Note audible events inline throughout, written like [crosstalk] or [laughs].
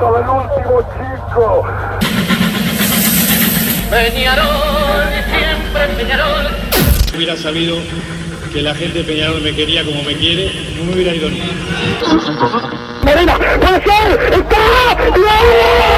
momento del último chico. Peñarol, siempre Peñarol. Hubiera sabido que la gente de Peñarol me quería como me quiere, no me hubiera ido ni. Morena, puede ser, está, No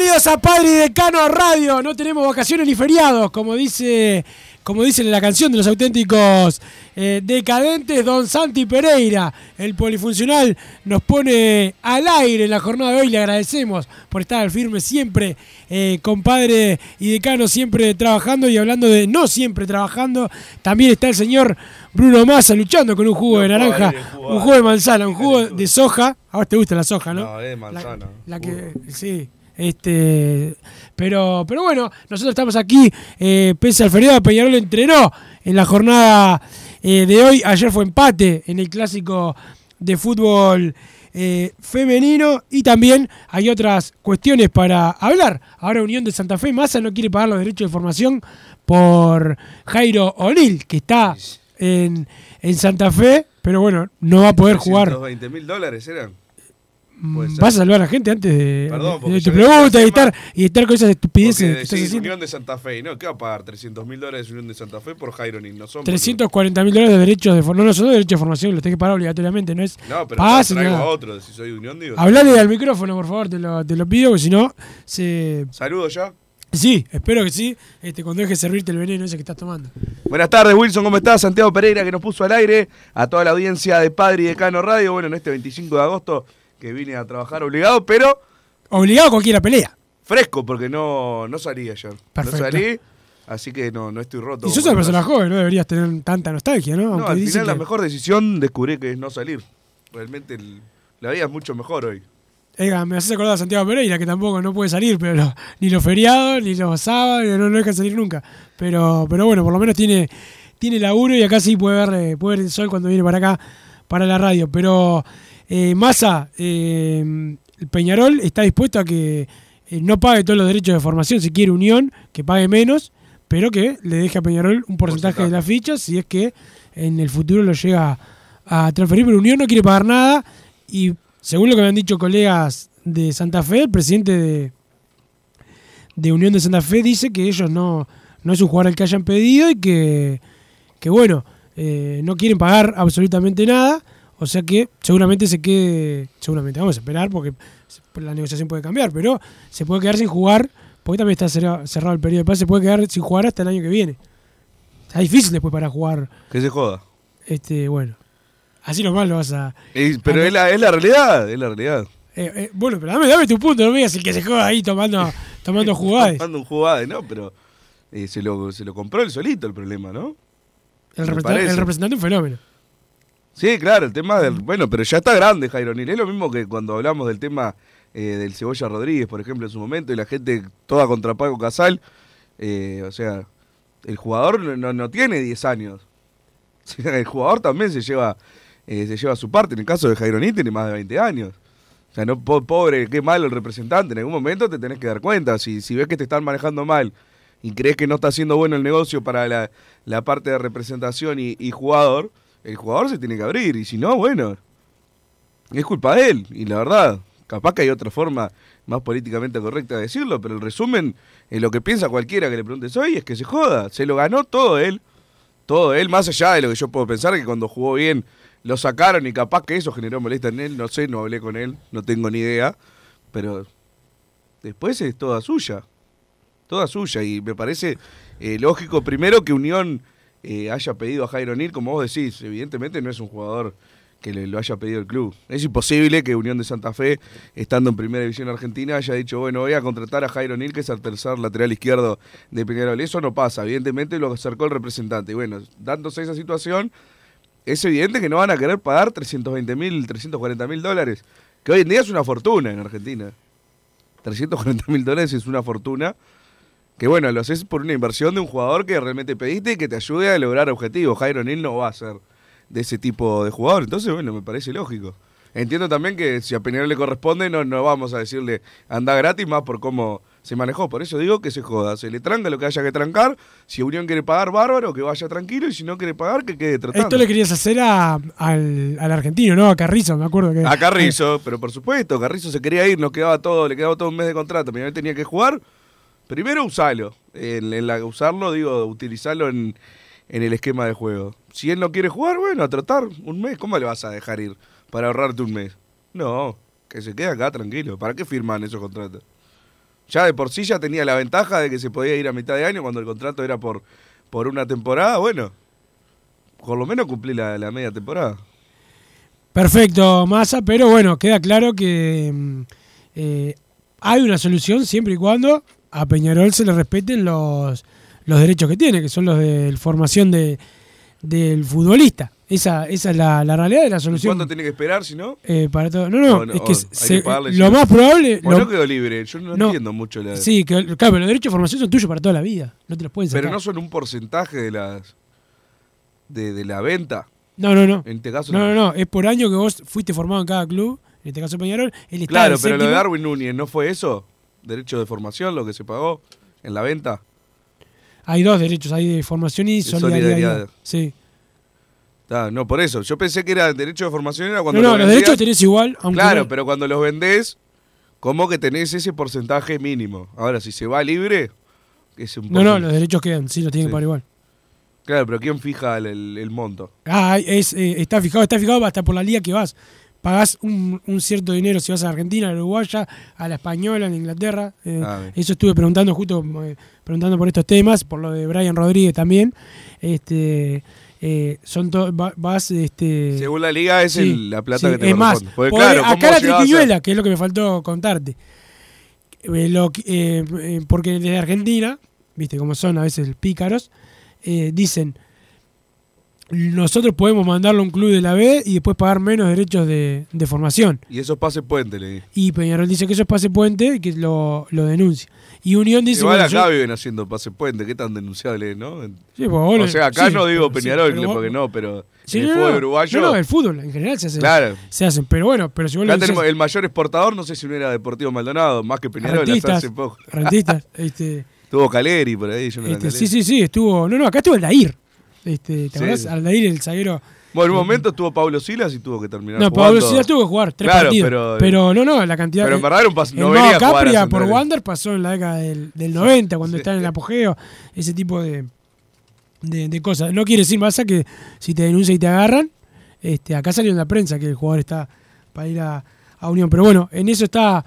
Bienvenidos a Padre y Decano Radio. No tenemos vacaciones ni feriados, como dice, como dice en la canción de los auténticos eh, decadentes, Don Santi Pereira, el polifuncional, nos pone al aire en la jornada de hoy. Le agradecemos por estar al firme siempre, eh, compadre y decano, siempre trabajando y hablando de no siempre trabajando. También está el señor Bruno Massa luchando con un jugo de naranja, un jugo de manzana, un jugo de soja. A vos te gusta la soja, ¿no? No, es manzana. La que, sí. Este, pero, pero bueno, nosotros estamos aquí, eh, pese al feriado, Peñarol entrenó en la jornada eh, de hoy. Ayer fue empate en el clásico de fútbol eh, femenino y también hay otras cuestiones para hablar. Ahora Unión de Santa Fe, Massa no quiere pagar los derechos de formación por Jairo O'Neill, que está en, en Santa Fe, pero bueno, no va a poder jugar. 120 mil dólares eran. Mm. Vas a salvar a la gente antes de, Perdón, de- tu pregunta y estar, y estar con esas estupideces Porque que. Unión de Santa Fe, ¿y ¿no? ¿Qué va a pagar? 300 mil dólares de Unión de Santa Fe por Jairo no son. 340 mil dólares de derechos de formación. No, no son de derechos de formación, los tenés que pagar obligatoriamente, no es. No, pero pase, traigo nada. a otro, si soy Unión, digo. Hablale al micrófono, por favor, te lo, te lo pido, porque si no, se. Saludos ya. Sí, espero que sí, este, cuando dejes servirte el veneno ese que estás tomando. Buenas tardes, Wilson, ¿cómo estás? Santiago Pereira que nos puso al aire, a toda la audiencia de Padre y Decano Radio, bueno, en este 25 de agosto que vine a trabajar obligado, pero Obligado a cualquiera pelea. fresco porque no, no salí ayer. Perfecto. No salí, así que no, no estoy roto. Y sos una persona joven, no deberías tener tanta nostalgia, ¿no? No, al final la mejor decisión descubrí que es no salir. Realmente el- la vida es mucho mejor hoy. Oiga, me haces acordar a Santiago Pereira, que tampoco no puede salir, pero ni los feriados, ni los sábados, no, no deja salir nunca. Pero, pero bueno, por lo menos tiene, tiene laburo y acá sí puede ver, eh, puede ver el sol cuando viene para acá, para la radio. Pero eh, Massa, eh, el Peñarol está dispuesto a que eh, no pague todos los derechos de formación, si quiere Unión, que pague menos, pero que le deje a Peñarol un porcentaje de las fichas si es que en el futuro lo llega a transferir. Pero Unión no quiere pagar nada y según lo que me han dicho colegas de Santa Fe, el presidente de, de Unión de Santa Fe dice que ellos no, no es un jugador al que hayan pedido y que, que bueno, eh, no quieren pagar absolutamente nada. O sea que seguramente se quede, seguramente vamos a esperar porque la negociación puede cambiar, pero se puede quedar sin jugar, porque también está cerrado, el periodo de pase, se puede quedar sin jugar hasta el año que viene. Está difícil después para jugar, Que se joda. este, bueno. Así nomás lo vas a, Y- pero es la, es la realidad, es la realidad. Eh, eh, bueno, pero dame, dame tu punto, no me digas el que se juega ahí tomando, tomando jugadas. [laughs] Tomando un jugada, no, pero eh, se, lo, se lo compró él solito el problema, ¿no? El, representante, el representante un fenómeno. Sí, claro, el tema del. Bueno, pero ya está grande Jairo. Es lo mismo que cuando hablamos del tema eh, del Cebolla Rodríguez, por ejemplo, en su momento, y la gente toda contra Paco Casal. Eh, o sea, el jugador no- no, tiene 10 años. [laughs] O sea, el jugador también se lleva, eh, se lleva su parte. En el caso de Jaironí tiene más de 20 años. O sea, no, po- pobre, qué malo el representante. En algún momento te tenés que dar cuenta. Si, si ves que te están manejando mal y crees que no está haciendo bueno el negocio para la, la parte de representación y, y jugador, el jugador se tiene que abrir. Y si no, bueno, es culpa de él. Y la verdad, capaz que hay otra forma más políticamente correcta de decirlo, pero el resumen, en lo que piensa cualquiera que le preguntes hoy, es que se joda. Se lo ganó todo él. Todo él, más allá de lo que yo puedo pensar, que cuando jugó bien lo sacaron y capaz que eso generó molestia en él. No sé, no hablé con él, no tengo ni idea. Pero después es toda suya. Toda suya. Y me parece eh, lógico, primero, que Unión eh, haya pedido a Jairo Nil, como vos decís. Evidentemente no es un jugador que le, lo haya pedido el club. Es imposible que Unión de Santa Fe, estando en Primera División Argentina, haya dicho, bueno, voy a contratar a Jairo Nil, que es el tercer lateral izquierdo de Peñarol. Eso no pasa, evidentemente lo acercó el representante. Y bueno, dándose esa situación, es evidente que no van a querer pagar 320 mil, 340 mil dólares, que hoy en día es una fortuna en Argentina. 340 mil dólares es una fortuna. Que bueno, lo haces por una inversión de un jugador que realmente pediste y que te ayude a lograr objetivos. Jairo Nil no va a ser de ese tipo de jugador. Entonces, bueno, me parece lógico. Entiendo también que si a Peñarol le corresponde, no, no vamos a decirle anda gratis más por cómo se manejó. Por eso digo que se joda. Se le tranca lo que haya que trancar. Si Unión quiere pagar, bárbaro, que vaya tranquilo. Y si no quiere pagar, que quede tratando. Esto le querías hacer a- al, al argentino, ¿no? A Carrizo, me acuerdo que. A Carrizo, pero por supuesto, Carrizo se quería ir, nos quedaba todo, le quedaba todo un mes de contrato, Peñarol tenía que jugar. Primero usalo, en, la, usarlo, digo, utilizarlo en, en el esquema de juego. Si él no quiere jugar, bueno, a tratar un mes, ¿cómo le vas a dejar ir para ahorrarte un mes? No, que se quede acá tranquilo, ¿para qué firman esos contratos? Ya de por sí ya tenía la ventaja de que se podía ir a mitad de año cuando el contrato era por, por una temporada, bueno, por lo menos cumplí la, la media temporada. Perfecto, Massa, pero bueno, queda claro que mm, eh, hay una solución siempre y cuando a Peñarol se le respeten los, los derechos que tiene, que son los de formación de, del futbolista. Esa, esa es la, la realidad de la solución. ¿Cuánto tiene que esperar si no? eh, para todo. No, no, es que se- pagarle lo más probable. O lo- no quedó libre, yo no, No. entiendo mucho la... sí, que, claro, pero los derechos de formación son tuyos para toda la vida. No te los pueden sacar. Pero no son un porcentaje de las de, de la venta. no, no, no. En este caso No, no, no. Es por año que vos fuiste formado en cada club. En este caso Peñarol. Él está Claro, pero lo de séptimo. Darwin Núñez, ¿no fue eso? Derecho de formación, lo que se pagó en la venta. Hay dos derechos, hay de formación y solidaridad. solidaridad. Sí. Ah, no, por eso. Yo pensé que era derecho de formación era No, cuando no, lo los derechos tenés igual, aunque Claro, no- pero cuando los vendés, como que tenés ese porcentaje mínimo. Ahora, si se va libre, es un No, no, los derechos quedan, sí, los tienen Sí. que pagar igual. Claro, pero ¿quién fija el, el- el monto? Ah, es, eh, está fijado, está fijado hasta por la liga que vas. Pagás un, un cierto dinero si vas a Argentina, a la Uruguaya, a la Española, a la Inglaterra. eh, Ah, eso estuve preguntando justo, eh, preguntando por estos temas, por lo de Brian Rodríguez también. Este, eh, son va- vas, este, Según la liga es sí, el- la plata sí, que te es más. Porque, podés- claro, ¿cómo acá la llegás a triquiñuela, que es lo que me faltó contarte. Eh, lo eh, porque desde Argentina, viste cómo son a veces pícaros, dicen, nosotros podemos mandarlo a un club de la B y después pagar menos derechos de, de formación. Y esos pases puente, le di. Y Peñarol dice que eso es pase puente y que lo, lo denuncia. Y Unión dice... Igual bueno, acá yo- viven haciendo pase puente, qué tan denunciable, ¿no? Sí, pues o lo- sea, acá sí, no digo sí, Peñarol, vos- porque no, pero Sí, en el no, fútbol no, uruguayo. No, no, el fútbol en general se hace. Claro. Se hacen, pero bueno, pero si vos lo Acá decís- tenemos el mayor exportador, no sé si no era Deportivo Maldonado, más que Peñarol hasta rentistas, hace poco. rentistas, [laughs] este, Tuvo Caleri por ahí, yo no este, sí, sí, sí, estuvo, no, no, acá estuvo Aldair. Este, ¿te Sí, acordás? sí. Aldair, el zaguero. Bueno, en un momento estuvo Pablo Silas y tuvo que terminar No. Pablo Silas tuvo que jugar tres Claro, partidos. pero- Pero, no, no, la cantidad. pero en verdad era un pas- no venía Capria por Wander pasó en la década del, del 90, cuando está en el apogeo, ese tipo de, de, de cosas. No quiere decir, Massa, que si te denuncian y te agarran, este, acá salió en la prensa que el jugador está para ir a, a Unión. Pero bueno, en eso está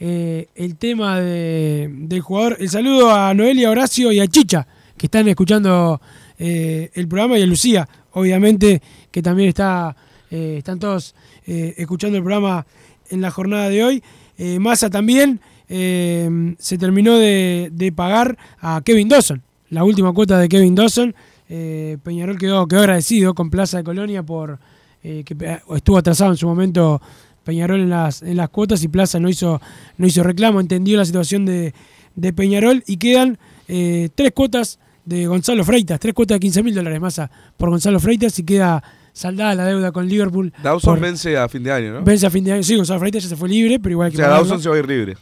eh, el tema de- del jugador. El saludo a Noelia, Horacio y a Chicha, que están escuchando eh, el programa, y a Lucía, obviamente, que también está, eh, están todos eh, escuchando el programa en la jornada de hoy. Massa también se terminó de, de pagar a Kevin Dawson, la última cuota de Kevin Dawson. Peñarol quedó, quedó agradecido con Plaza de Colonia por que estuvo atrasado en su momento Peñarol en las, en las cuotas y Plaza no hizo, no hizo reclamo, entendió la situación de, de Peñarol y quedan tres cuotas de Gonzalo Freitas, tres cuotas de 15 mil dólares más por Gonzalo Freitas y queda saldada la deuda con Liverpool. Dawson por- vence a fin de año, ¿no? vence a fin de año. Sí, Gonzalo Freitas ya se fue libre, pero igual hay O que sea. Dawson se va a ir libre.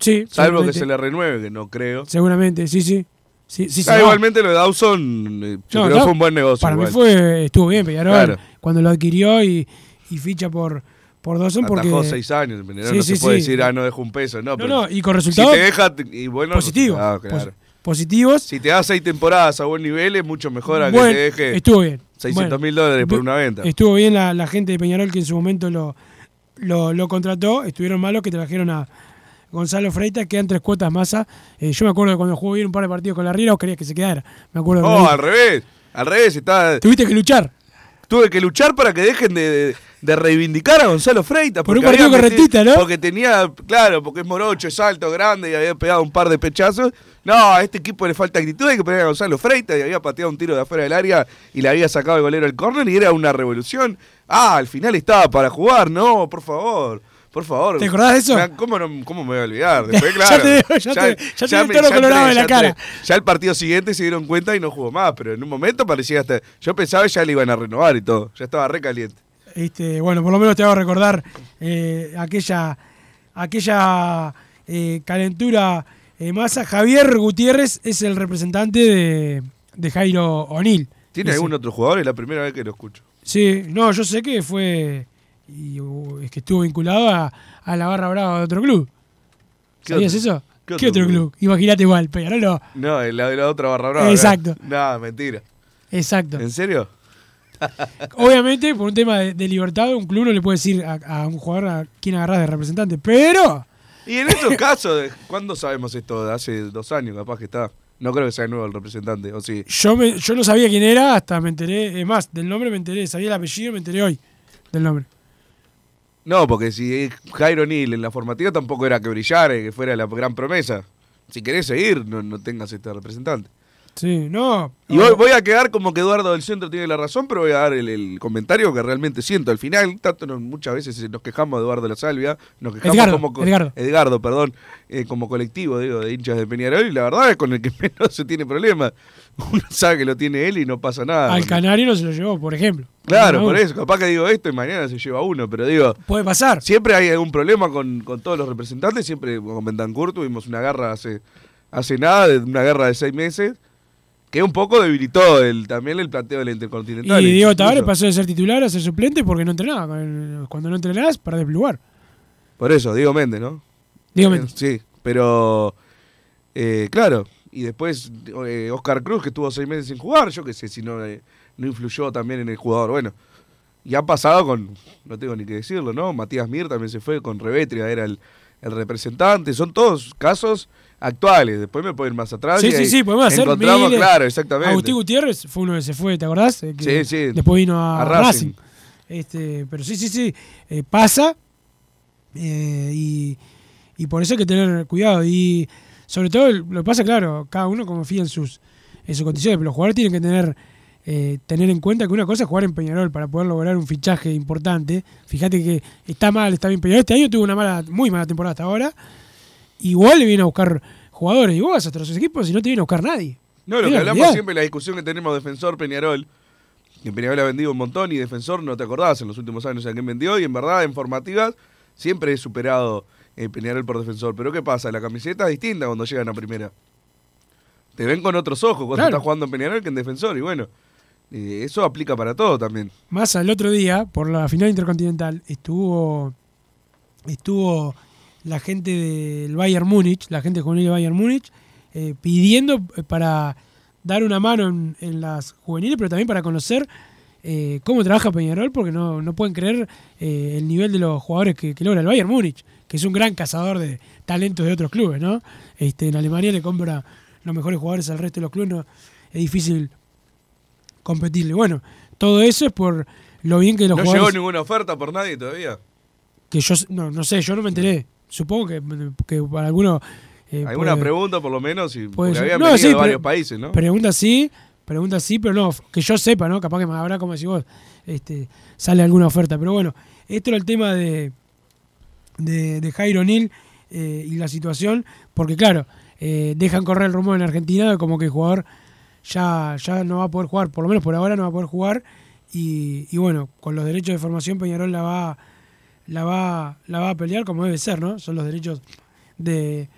Sí, Salvo que se le renueve, que no creo. Seguramente, sí, sí. sí, sí Ah, igualmente lo de Dawson, eh, yo No, creo que no, fue un buen negocio. Para igual. mí fue, estuvo bien Peñarol Claro. cuando lo adquirió y, y ficha por, por Dawson porque... Atajó seis años, Sí, no sí, se puede sí. decir, ah, no dejo un peso. No, No, pero no, y con resultados Si te deja, y bueno, positivos. ah, claro. Pos- positivos. Si te da seis temporadas a buen nivel, es mucho mejor a que te deje estuvo bien. 600 mil Bueno, dólares por una venta. Estuvo bien la, la gente de Peñarol que en su momento lo, lo, lo contrató. Estuvieron malos que trajeron a Gonzalo Freitas, quedan tres cuotas masa. Eh, yo me acuerdo que cuando jugó bien un par de partidos con la Riera, vos querías que se quedara. Me acuerdo No, al revés. Al revés, está, tuviste que luchar. tuve que luchar para que dejen de, de- de reivindicar a Gonzalo Freitas. Por un partido metido- correntista, ¿no? Porque tenía, claro, porque es morocho, es alto, grande y había pegado un par de pechazos. No, a este equipo le falta actitud, hay que poner a Gonzalo Freitas y había pateado un tiro de afuera del área y le había sacado el golero al córner y era una revolución. Ah, al final estaba para jugar, no, por favor. Por favor. ¿Te acordás de eso? ¿Cómo, no, cómo me voy a olvidar? [laughs] Después, Ya claro. te ya te- ya te veo me- todo colorado de la cara. Ya el partido siguiente se dieron cuenta y no jugó más, pero en un momento parecía hasta. Yo pensaba que ya le iban a renovar y todo. Ya estaba re caliente. Este, bueno, por lo menos te hago recordar eh, aquella, aquella eh, calentura eh, masa. Javier Gutiérrez es el representante de, de Jairo O'Neill. ¿Tiene Ese. algún otro jugador? Es la primera vez que lo escucho. Sí, no, yo sé que fue. Y, uh, es que estuvo vinculado a, a la barra brava de otro club. ¿Qué ¿Sabías eso? qué ¿Qué otro otro club? Imagínate igual, Peñarol no. No, es la de la otra barra brava. Exacto. No, mentira. Exacto. ¿En serio? Obviamente, por un tema de, de libertad, un club no le puede decir a, a un jugador a quién agarrás de representante. Pero. Y en estos [laughs] casos, ¿cuándo sabemos esto? Hace dos años, capaz que está. No creo que sea nuevo el representante, ¿o sí? Yo, me- yo no sabía quién era hasta me enteré. Es más, del nombre me enteré. Sabía el apellido, me enteré hoy del nombre. No, porque si Jairo Neal en la formativa tampoco era que brillara, y que fuera la gran promesa. Si querés seguir, no, no tengas este representante. Sí, no. Y voy, voy a quedar como que Eduardo del Centro tiene la razón, pero voy a dar el, el comentario que realmente siento. Al final, tanto nos- muchas veces nos quejamos de Eduardo de la Salvia, nos quejamos Edgardo, como co- Edgardo. Edgardo, perdón, eh, como colectivo digo, de hinchas de Peñarol, y la verdad es con el que [laughs] menos se tiene problema. Uno sabe que lo tiene él y no pasa nada. Al Canario no se lo llevó, por ejemplo. Claro, por eso, capaz que digo esto y mañana se lleva uno, pero digo, Puede pasar. siempre hay algún problema con, con todos los representantes, siempre con Bentancur tuvimos una guerra hace, hace nada, una guerra de seis meses, que un poco debilitó el, también el planteo del Intercontinental. Y Diego. Tavares pasó de ser titular a ser suplente porque no entrenaba. Cuando no entrenás, perdés lugar. Por eso, Diego Méndez, ¿no? Diego Méndez. Sí, pero eh, claro, y después eh, Oscar Cruz, que estuvo seis meses sin jugar, yo qué sé si no, eh, no influyó también en el jugador. Bueno, y ha pasado con, no tengo ni que decirlo, ¿no? Matías Mir también se fue con Revetria, era el, el representante. Son todos casos actuales. Después me puedo ir más atrás. Sí, y sí, sí, podemos hacer Encontramos, miles. claro, exactamente. Agustín Gutiérrez fue uno que se fue, ¿te acordás? Eh, que Sí, sí. Después vino a, A Racing. Racing. Este, pero sí, sí, sí. eh, pasa. eh, y, y por eso hay que tener cuidado. Y sobre todo, lo que pasa, claro, cada uno confía en sus, en sus condiciones, pero los jugadores tienen que tener, eh, tener en cuenta que una cosa es jugar en Peñarol para poder lograr un fichaje importante. Fíjate que está mal, está bien Peñarol. Este año tuvo una mala, muy mala temporada hasta ahora. Igual viene a buscar jugadores. Y vos vas a otros equipos y no te viene a buscar nadie. No, lo que la hablamos realidad. siempre, la discusión que tenemos defensor Peñarol, que Peñarol ha vendido un montón y defensor no te acordás en los últimos años a quién vendió y en verdad en formativas siempre he superado eh, Peñarol por defensor. Pero ¿qué pasa? La camiseta es distinta cuando llegan a primera. Te ven con otros ojos cuando Claro. estás jugando en Peñarol que en defensor y bueno, eh, eso aplica para todo también. Más al otro día, por la final intercontinental, estuvo estuvo la gente del Bayern Múnich, la gente juvenil del Bayern Múnich, eh, pidiendo eh, para dar una mano en, en las juveniles, pero también para conocer eh, cómo trabaja Peñarol, porque no, no pueden creer eh, el nivel de los jugadores que, que logra el Bayern Múnich, que es un gran cazador de talentos de otros clubes, ¿no? Este, en Alemania le compra los mejores jugadores al resto de los clubes, no- es difícil competirle. Bueno, todo eso es por lo bien que los ¿No jugadores llegó ninguna oferta por nadie todavía? que yo no, no sé, yo no me enteré. Supongo que, que para algunos eh, ¿Alguna puede- pregunta por lo menos? Y, porque habían No, venido sí, de varios países, ¿no? Pregunta sí, pregunta sí, pero no, que yo sepa, ¿no? Capaz que me habrá como si vos este, sale alguna oferta. Pero bueno, esto era el tema de, de, de Jairo O'Neal eh, y la situación, porque claro, eh, dejan correr el rumor en Argentina de como que el jugador ya, ya no va a poder jugar, por lo menos por ahora no va a poder jugar, y, y bueno, con los derechos de formación Peñarol la va, la va, la va a pelear como debe ser, ¿no? Son los derechos de,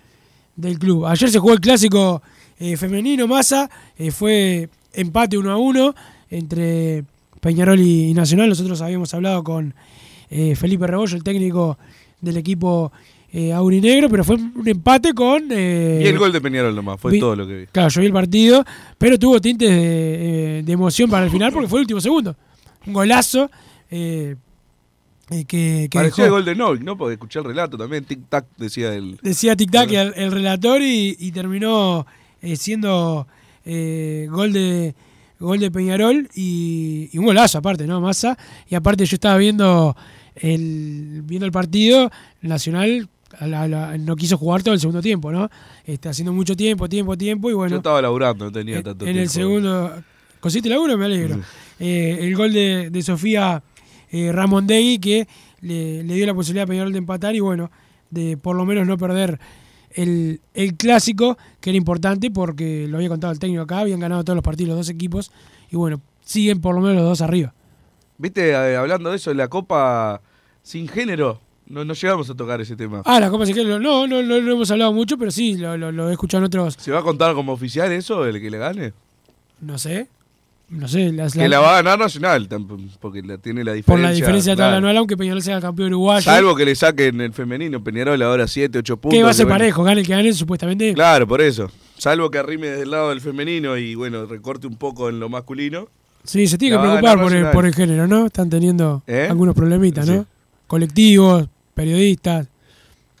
del club. Ayer se jugó el clásico eh, femenino Massa, eh, fue empate 1 a 1 entre Peñarol y, Nacional. Nosotros habíamos hablado con eh, Felipe Rebollo, el técnico del equipo eh, aurinegro, pero fue un empate con... eh, y el gol de Peñarol nomás, fue vi- todo lo que vi. Claro, yo vi el partido, pero tuvo tintes de, de emoción para el final porque fue el último segundo. Un golazo eh, eh, que, que Parecía dejó- el gol de Novik, ¿no? Porque escuché el relato también, tic-tac, decía el... decía Tic Tac el, el relator y, y terminó eh, siendo eh, gol de gol de Peñarol y, y un golazo aparte, ¿no? Massa. Y aparte yo estaba viendo el viendo el partido, Nacional la- la- no quiso jugar todo el segundo tiempo, ¿no? Está haciendo mucho tiempo, tiempo, tiempo y bueno. Yo estaba laburando, no tenía En- tanto en tiempo. el segundo. ¿Consiste laburo? Me alegro. Eh, el gol de, de Sofía eh, Ramondegui que le, le dio la posibilidad a Peñarol de empatar y bueno, de por lo menos no perder el, el clásico, que era importante porque lo había contado el técnico acá, habían ganado todos los partidos los dos equipos y bueno, siguen por lo menos los dos arriba. Viste, eh, hablando de eso, la Copa sin género, no, no llegamos a tocar ese tema. Ah, la Copa Siquel, no, no, no, lo hemos hablado mucho, pero sí, lo, lo- lo he escuchado en otros, ¿Se va a contar como oficial eso, el que le gane? no sé, no sé, las, Que la va a ganar Nacional, porque la, tiene la diferencia. por la diferencia de tabla anual, aunque Peñarol sea campeón uruguayo. Salvo que le saquen el femenino, Peñarol ahora 7, 8 puntos. Que va a ser parejo, gane el que gane, supuestamente. Claro, por eso. Salvo que arrime desde el lado del femenino y bueno, recorte un poco en lo masculino. Sí, se tiene que preocupar por el, por el género, ¿no? Están teniendo ¿Eh? algunos problemitas, ¿no? Sí. Colectivos, periodistas.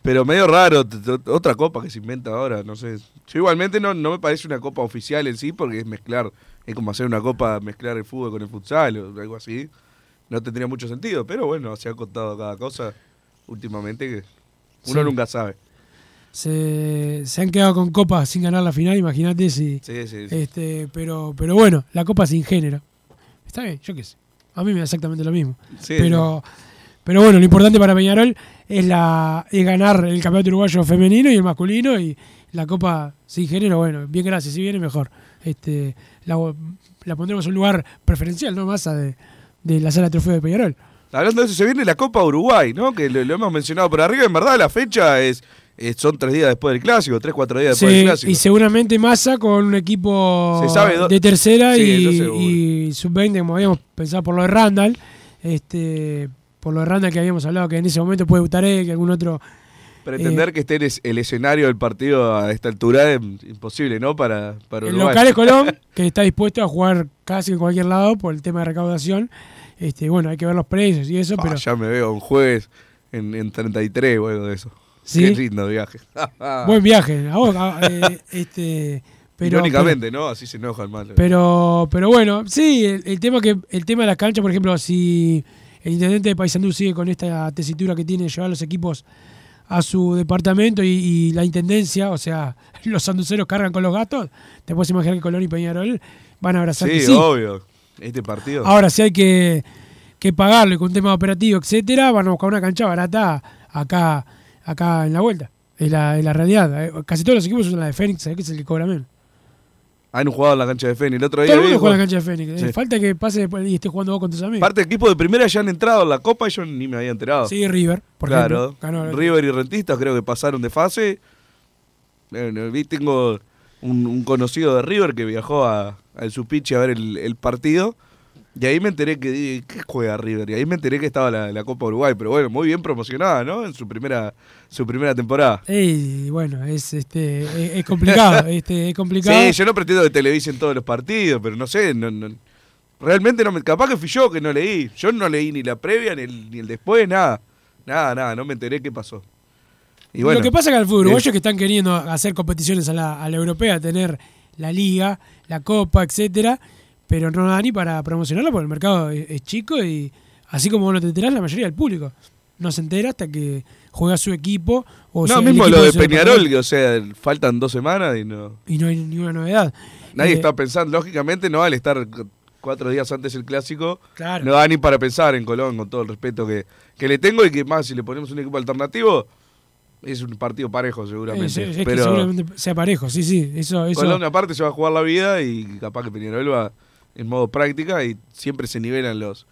Pero medio raro, otra copa que se inventa ahora, no sé. Yo igualmente no, no me parece una copa oficial en sí, porque es mezclar, es como hacer una copa, mezclar el fútbol con el futsal o algo así. No tendría mucho sentido, pero bueno, se ha contado cada cosa últimamente que uno Sí. nunca sabe. Se, se han quedado con copas sin ganar la final, imagínate si. Sí, sí, sí. Este, pero, pero bueno, la copa sin género. Está bien, yo qué sé. A mí me da exactamente lo mismo. Sí, pero, pero bueno, lo importante para Peñarol es la es ganar el campeonato uruguayo femenino y el masculino y la copa sin género, bueno, bien gracias, si viene mejor. Este, la, la pondremos en un lugar preferencial, ¿no? Más de, de la sala de trofeo de Peñarol. Hablando de eso, se viene la Copa Uruguay, ¿no? Que lo, lo hemos mencionado por arriba. En verdad, la fecha es, son tres días después del clásico, tres, cuatro días después Sí, del clásico. y seguramente Massa con un equipo de tercera Sí, y, y sub-20, como habíamos pensado por lo de Randall. Este, por lo de Randall que habíamos hablado que en ese momento puede votar él, que algún otro. Pretender eh, que esté el, es- el escenario del partido a esta altura es imposible, ¿no? Para, para El Uruguay. local es Colón, [laughs] que está dispuesto a jugar casi en cualquier lado por el tema de recaudación. Este, bueno, hay que ver los precios y eso, Ah, pero Ya me veo un jueves en, en 33 o algo de eso. Sí. Qué lindo viaje. [laughs] buen viaje. a vos, a- eh, este, pero, Irónicamente, ¿no? Así se enoja el mal. Pero, pero bueno, sí, el, el tema que el tema de las canchas, por ejemplo, si el intendente de Paysandú sigue con esta tesitura que tiene de llevar los equipos a su departamento y, y la intendencia, o sea, [laughs] los sanduceros cargan con los gatos, te puedes imaginar que Colón y Peñarol van a abrazar sí, sí. obvio. Este partido. Ahora, si hay que, que pagarlo y con un tema operativo, etcétera, van a buscar una cancha barata acá, acá en la vuelta. Es la, es la realidad. Eh, Casi todos los equipos usan la de Fénix, ¿sabes? que es el que cobra menos. Han jugado en la cancha de Feni. El otro día Todo el mundo juega en la cancha de Fénix. Sí. Eh, Falta que pase después y estés jugando vos con tus amigos. Parte del equipo de primera ya han entrado en la Copa y yo ni me había enterado. Sí, River, por claro. ejemplo. Ganó- River y Rentistas creo que pasaron de fase. Bueno, vi, tengo un, un conocido de River que viajó a, al Supichi a ver el, el partido. Y ahí me enteré que di- ¿qué juega River? Y ahí me enteré que estaba la, la Copa Uruguay. Pero bueno, muy bien promocionada, ¿no? En su primera, su primera temporada. Ey, bueno, es este es, es complicado, [laughs] este es complicado. Sí, yo no pretendo que televisen todos los partidos, pero no sé, no, no- realmente no me, capaz que fui yo que no leí. Yo no leí ni la previa, ni el, ni el después, nada. Nada, nada, no me enteré qué pasó. Y bueno, Lo que pasa es que al fútbol eh, uruguayo que están queriendo hacer competiciones a la, a la europea, tener la liga, la copa, etcétera, pero no da ni para promocionarla porque el mercado es, es chico y así como vos no te enterás, la mayoría del público no se entera hasta que juega su equipo o no, sea, mismo lo de Peñarol, que, o sea, faltan dos semanas y no. y no hay ninguna novedad. Nadie Eh, está pensando, lógicamente no vale estar cuatro días antes del clásico, Claro. no da ni para pensar en Colón, con todo el respeto que, que le tengo y que más si le ponemos un equipo alternativo, es un partido parejo seguramente. Es, es que pero seguramente sea parejo, sí, sí. Eso, eso. Colón aparte se va a jugar la vida y capaz que Peñarol va en modo práctica y siempre se nivelan los,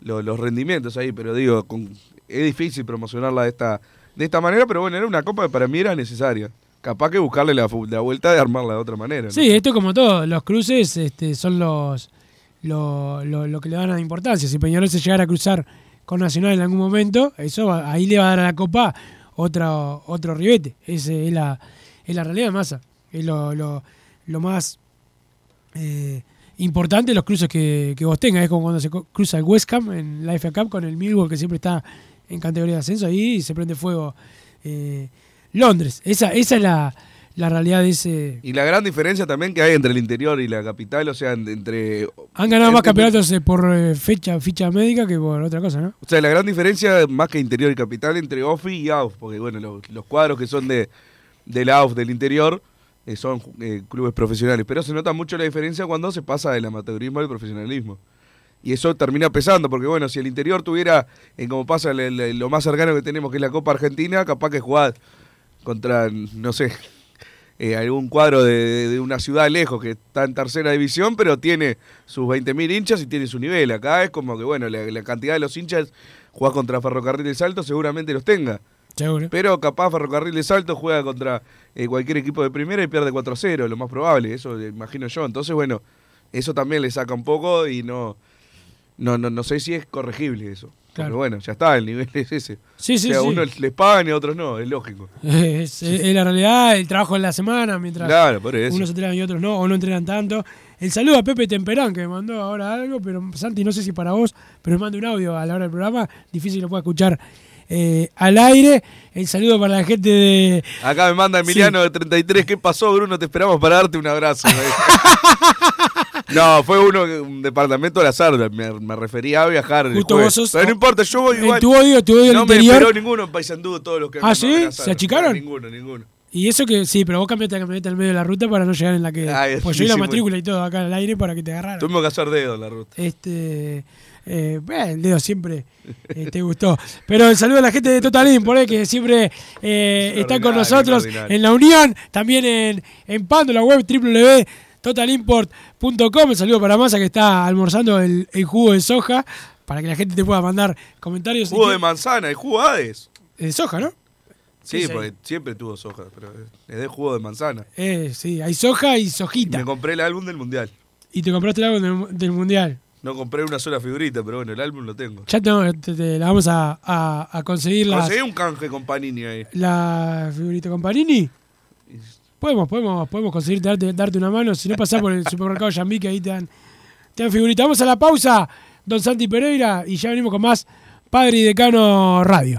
los, los rendimientos ahí, pero digo, con- es difícil promocionarla de esta, de esta manera, pero bueno, era una copa que para mí era necesaria. Capaz que buscarle la, la vuelta de armarla de otra manera. ¿no? Sí, esto como todo, los cruces este, son los lo, lo- que le dan a importancia. Si Peñarol se llegara a cruzar con Nacional en algún momento, eso va- ahí le va a dar a la Copa otro, otro ribete. Ese es la, es la realidad de masa. Es lo, lo, lo más eh, importante los cruces que, que vos tengas. Es como cuando se cruza el West Ham en la FA Cup con el Millwall que siempre está en categoría de ascenso. Ahí se prende fuego eh, Londres. Esa, esa es la, la realidad de ese... Y la gran diferencia también que hay entre el interior y la capital, o sea, en- entre... Han ganado más campeonatos eh, por eh, fecha, ficha médica que por otra cosa, ¿no? O sea, la gran diferencia, más que interior y capital, entre OFI y AUF, porque bueno, los, los cuadros que son de, de la AUF del interior eh, son eh, clubes profesionales, pero se nota mucho la diferencia cuando se pasa del amateurismo al profesionalismo. Y eso termina pesando, porque bueno, si el interior tuviera, eh, como pasa el- lo más cercano que tenemos, que es la Copa Argentina, capaz que jugás contra, no sé, eh, algún cuadro de, una ciudad lejos que está en tercera división, pero tiene sus 20.000 hinchas y tiene su nivel. Acá es como que, bueno, la, la cantidad de los hinchas, jugás contra Ferrocarril de Salto, seguramente los tenga. Seguro. Pero capaz Ferrocarril de Salto juega contra eh, cualquier equipo de primera y pierde 4 a 0, lo más probable, eso imagino yo. Entonces, bueno, eso también le saca un poco y no, no, no, no sé si es corregible eso. Claro. Pero bueno, ya está, el nivel [laughs] es ese. Sí, sí, o sea, sí. unos les pagan y a otros no, es lógico. [laughs] Es la realidad, el trabajo en la semana, mientras Claro, por eso. unos entrenan y otros no, o no entrenan tanto. El saludo a Pepe Temperán, que me mandó ahora algo, pero Santi, no sé si para vos, pero me manda un audio a la hora del programa, difícil lo pueda escuchar eh, al aire. El saludo para la gente de... Acá me manda Emiliano de 33. ¿Qué pasó, Bruno? Te esperamos para darte un abrazo. [laughs] no, fue uno, un departamento al azar. Me, me refería a viajar. Justo vos sos- Pero no importa, yo voy igual. tu odio, tu odio no interior. me esperó ninguno en Paysandú, todos los que ¿Ah, sí? ¿Se achicaron? Ninguno, ninguno. Y eso que, sí, pero vos cambiaste la camioneta en medio de la ruta para no llegar en la que... Ay, pues yo y la sí, matrícula y todo acá al aire para que te agarraran. Tuvimos que hacer dedo en la ruta. Este, eh, el dedo siempre eh, te gustó. Pero el saludo a la gente de Total Import, eh, que siempre eh, está con nosotros en la Unión, también en, en Pando, la web www.totalimport.com. El saludo para Massa que está almorzando el, el jugo de soja, para que la gente te pueda mandar comentarios. Jugo ¿Y de manzana y jugo Hades. de soja, ¿no? Sí, porque siempre tuvo soja, pero es de jugo de manzana. Eh, sí, hay soja y Y sojita. me compré el álbum del mundial. Y te compraste el álbum del, del Mundial. No compré una sola figurita, pero bueno, el álbum lo tengo. Ya te, te- te la vamos a, a- a conseguir las, Conseguí un canje con Panini ahí. la figurita con Panini. Podemos, podemos, podemos conseguir darte, darte una mano. Si no pasás por el [laughs] supermercado Yambí, que ahí te dan, te dan figurita. Vamos a la pausa, don Santi Pereira, y ya venimos con más Padre y Decano Radio.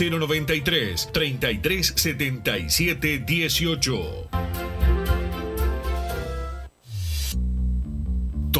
093 3377 18.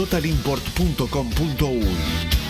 www.totalimport.com.uy.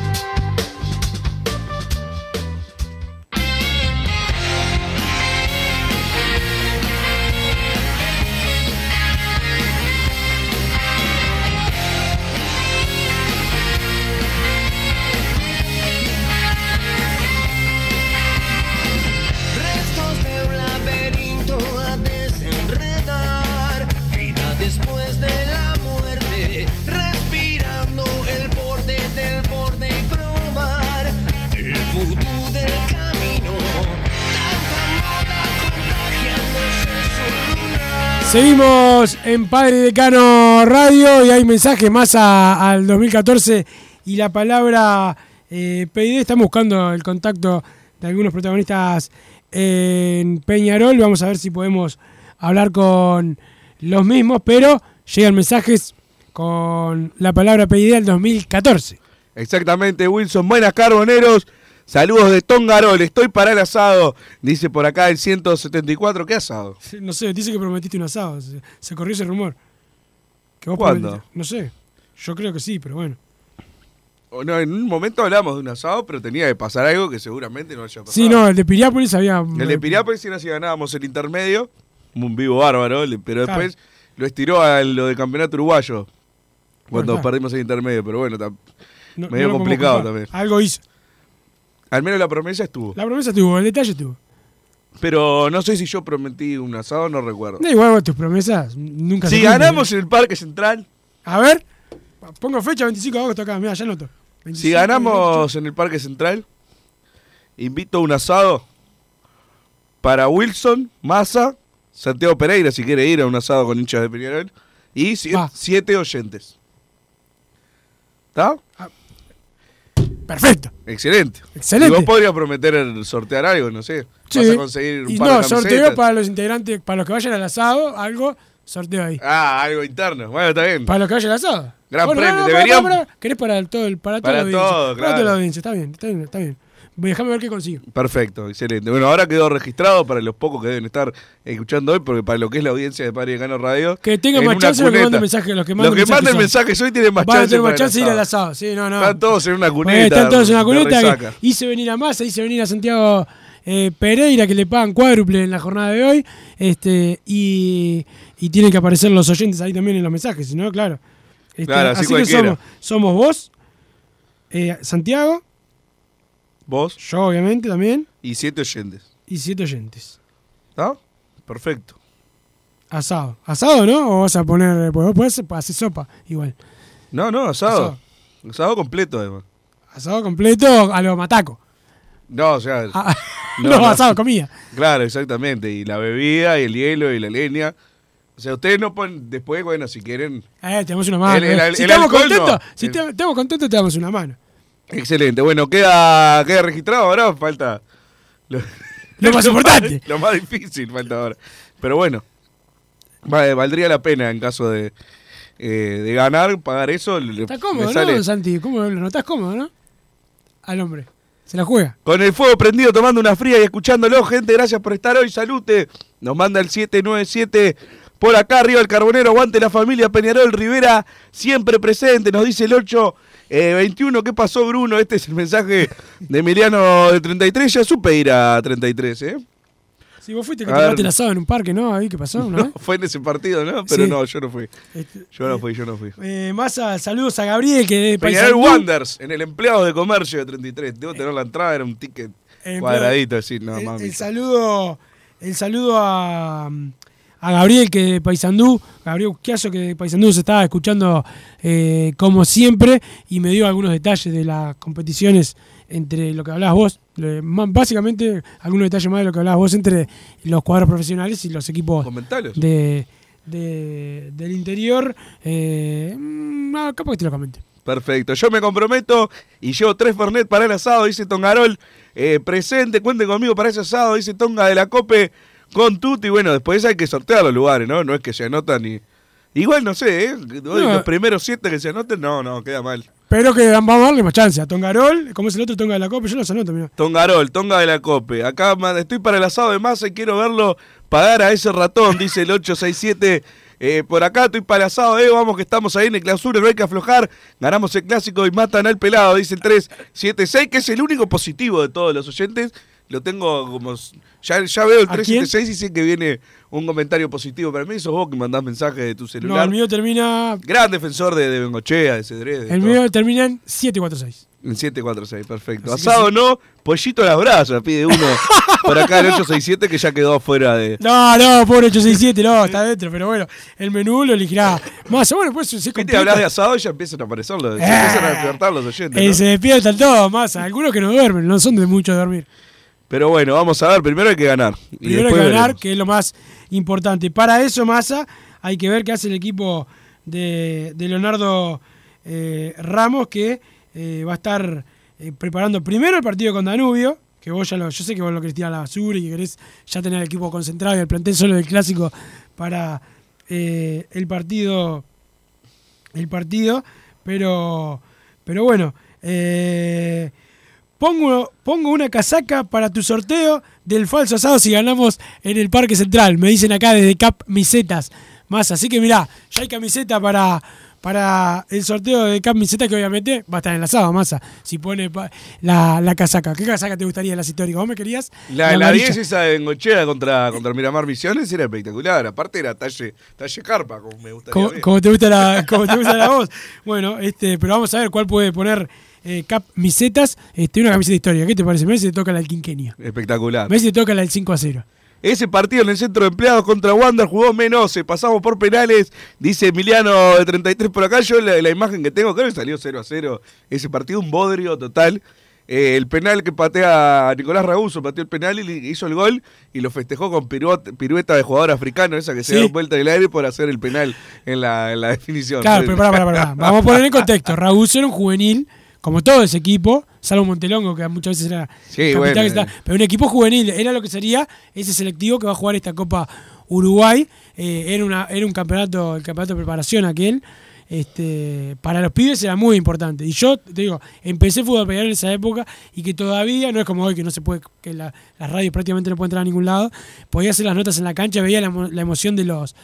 Seguimos en Padre Decano Radio y hay mensajes más al 2014 y la palabra eh, PID. Estamos buscando el contacto de algunos protagonistas en Peñarol. Vamos a ver si podemos hablar con los mismos, pero llegan mensajes con la palabra PID al 2014. Exactamente, Wilson. Buenas carboneros. Saludos de Tongarol. Estoy para el asado. Dice por acá el 174. ¿Qué asado? No sé, dice que prometiste un asado. Se, se corrió ese rumor. Que vos ¿Cuándo? prometiste. No sé. Yo creo que sí, pero bueno. O no, en un momento hablamos de un asado, pero tenía que pasar algo que seguramente no haya pasado. Sí, no, el de Piriápolis había. El de Piriápolis era si ganábamos el intermedio. Un vivo bárbaro, pero Claro. después lo estiró a lo de campeonato uruguayo. Cuando Bueno, perdimos el intermedio, pero bueno, No- medio no complicado también. Algo hizo. Al menos la promesa estuvo. La promesa tuvo, el detalle tuvo. Pero no sé si yo prometí un asado, no recuerdo. Da igual tus promesas nunca Si se ganamos en el Parque Central, A ver, pongo fecha 25 de agosto acá, mira, ya noto. si ganamos en el Parque Central, invito a un asado para Wilson, Massa, Santiago Pereira, si quiere ir a un asado con hinchas de Peñarol, y sie- Va. siete oyentes. ¿Está? Perfecto. Excelente. Excelente. Y vos podrías prometer el sortear algo, no sé. Sí. Vas a conseguir un Y par no, de sorteo para los integrantes, para los que vayan al asado, algo, sorteo ahí. Ah, algo interno. Bueno, está bien. Para los que vayan al asado. Gran Bueno, premio. no, no, Deberían- para, para, para. ¿Querés para todo el, para, Para todo, Para toda claro. la audiencia, está bien, está bien, está bien. Déjame ver qué consigo. Perfecto, excelente. Bueno, ahora quedó registrado para los pocos que deben estar escuchando hoy, porque para lo que es la audiencia de Padre de Cano Radio. Que tengan en más chance los que manden mensajes. Los que manden Los que mensajes manden mensajes hoy tienen más Van a chance. tener más chance de ir al asado. asado. Sí, no, no. Están todos en una Bueno, cuneta. están todos en una cuneta. que hice venir a Massa, hice venir a Santiago eh, Pereira, que le pagan cuádruple en la jornada de hoy. este Y, y tienen que aparecer los oyentes ahí también en los mensajes, si no, claro. Este, Claro, así que cualquiera. somos, somos vos, eh, Santiago, Vos yo obviamente también, y siete oyentes. y siete oyentes. ¿Está? Perfecto. Asado. ¿Asado, no? ¿O vas a poner, pues vos podés hacer sopa igual? No, no, asado. Asado. Asado, completo, además. Asado completo a lo mataco. No, o sea. Ah, no, [laughs] asado, comida. Claro, exactamente. Y la bebida, y el hielo, y la leña. O sea, ustedes no ponen. Después, bueno, si quieren. Eh, te damos una mano. El- el- eh. el si estamos contentos, no. si te- estamos contentos, te damos una mano. Excelente. Bueno, queda, queda registrado ahora. Falta. Lo, Lo más importante. [laughs] Lo más difícil falta ahora. Pero bueno. va- valdría la pena en caso de, eh, de ganar, pagar eso. Está cómodo, sale- ¿no, Santi? ¿Cómo lo notás cómodo, no? Al hombre. Se la juega. Con el fuego prendido, tomando una fría y escuchándolo, gente, gracias por estar hoy, salute. Nos manda el 797 por acá, arriba el carbonero, aguante la familia Peñarol Rivera, siempre presente, nos dice el 821, ¿qué pasó Bruno? Este es el mensaje de Emiliano de 33, ya supe ir a 33, ¿eh? Si vos fuiste que A te el asado en un parque, ¿no? Ahí, ¿qué pasó? ¿no? No, [laughs] fue en ese partido, ¿no? Pero Sí. no, yo no fui. Este, Yo no fui, yo no fui. eh, Massa, saludos a Gabriel, que de Peñarol. Wonders, en el empleado de comercio de 33. Debo tener la entrada, era un ticket cuadradito, así, no, el, mami. el saludo, el saludo a, a Gabriel que de Paysandú, Gabriel Usquiazo que de Paysandú se estaba escuchando eh, como siempre y me dio algunos detalles de las competiciones entre lo que hablabas vos, básicamente algunos detalles más de lo que hablabas vos entre los cuadros profesionales y los equipos de, de- del interior. Eh, mm, no, capaz que te lo comente. Perfecto, yo me comprometo y llevo tres Fernet para el asado, dice Tongarol. Eh, presente, cuenten conmigo para ese asado, dice Tonga de la Cope con Tuti. Bueno, después hay que sortear los lugares, ¿no? No es que se anotan y. Igual no sé, ¿eh? No. Los primeros siete que se anoten, no, no, queda mal. Pero que vamos a darle más chance a Tongarol, como es el otro Tonga de la Copa, yo los anoto, mira. Tongarol, Tonga de la Cope. Acá estoy para el asado de masa y quiero verlo pagar a ese ratón, dice el 867. Eh, por acá estoy para el asado, eh, vamos que estamos ahí en el clausura, no hay que aflojar. Ganamos el clásico y matan al pelado, dice el 376, que es el único positivo de todos los oyentes. Lo tengo como. Ya, ya veo el ¿A quién? 376 y dice que viene un comentario positivo para mí. Sos vos que mandás mensajes de tu No, celular. el mío termina. Gran defensor de, de Bengochea, de Cedrés. de El todo. mío termina en 746. En 746, perfecto. Así Asado sí. no, pollito a las brasas, pide uno [laughs] por acá el 867 que ya quedó fuera de. No, no, pobre 867, no, está dentro, pero bueno, el menú lo elegirá. Más, bueno, pues se complica. hablas de asado y ya empiezan a aparecer los, se Eh. empiezan a despertar los oyentes. Eh, ¿no? Se despiertan todos, más. Algunos que no duermen, no son de mucho dormir. Pero bueno, vamos a ver, primero hay que ganar. y Primero hay que ganar, veremos. que es lo más importante. Para eso, Massa, hay que ver qué hace el equipo de, de Leonardo eh, Ramos, que eh, va a estar eh, preparando primero el partido con Danubio, que vos ya lo, yo sé que vos lo querés tirar a la basura y que querés ya tener el equipo concentrado y el plantel solo del clásico para el partido. El partido, pero, pero bueno. eh, Pongo, pongo una casaca para tu sorteo del falso asado si ganamos en el Parque Central. Me dicen acá desde Cap Misetas. Más, así que mirá, ya hay camiseta para, para el sorteo de camiseta que obviamente va a estar enlazado, Massa. Si pone la, la casaca. ¿Qué casaca te gustaría de las históricas? ¿Vos me querías? La, la amarilla. 10 esa de Engochea contra, contra Miramar Misiones era espectacular. Aparte era talle, talle carpa, como me gustaría. Como, te gusta la, [laughs] como te gusta la voz. Bueno, este, pero vamos a ver cuál puede poner eh, Cap Misetas. Este, una camiseta histórica. ¿Qué te parece? Me parece que te toca la del quinquenio. Espectacular. Me parece que te toca la del 5 a 0. Ese partido en el centro de empleados contra Wander jugó menos, se pasamos por penales, dice Emiliano de 33 por acá, yo la, la imagen que tengo, creo que salió 0 a 0, ese partido un bodrio total. Eh, el penal que patea Nicolás Raguso, pateó el penal y le hizo el gol y lo festejó con pirueta de jugador africano, esa que se Sí. da vuelta en el aire por hacer el penal en la, en la definición. Claro, pero pará, pará, pará. [laughs] Vamos a poner en contexto. Raúl era un juvenil, como todo ese equipo, salvo Montelongo, que muchas veces era Sí, bueno, que está- eh. pero un equipo juvenil, era lo que sería ese selectivo que va a jugar esta Copa Uruguay. Eh, era, una, era un campeonato, el campeonato de preparación aquel. Este, para los pibes era muy importante. Y yo, te digo, empecé fútbol a pegar en esa época y que todavía, no es como hoy que no se puede, que la, las radios prácticamente no pueden entrar a ningún lado, podía hacer las notas en la cancha, veía la, la emoción de los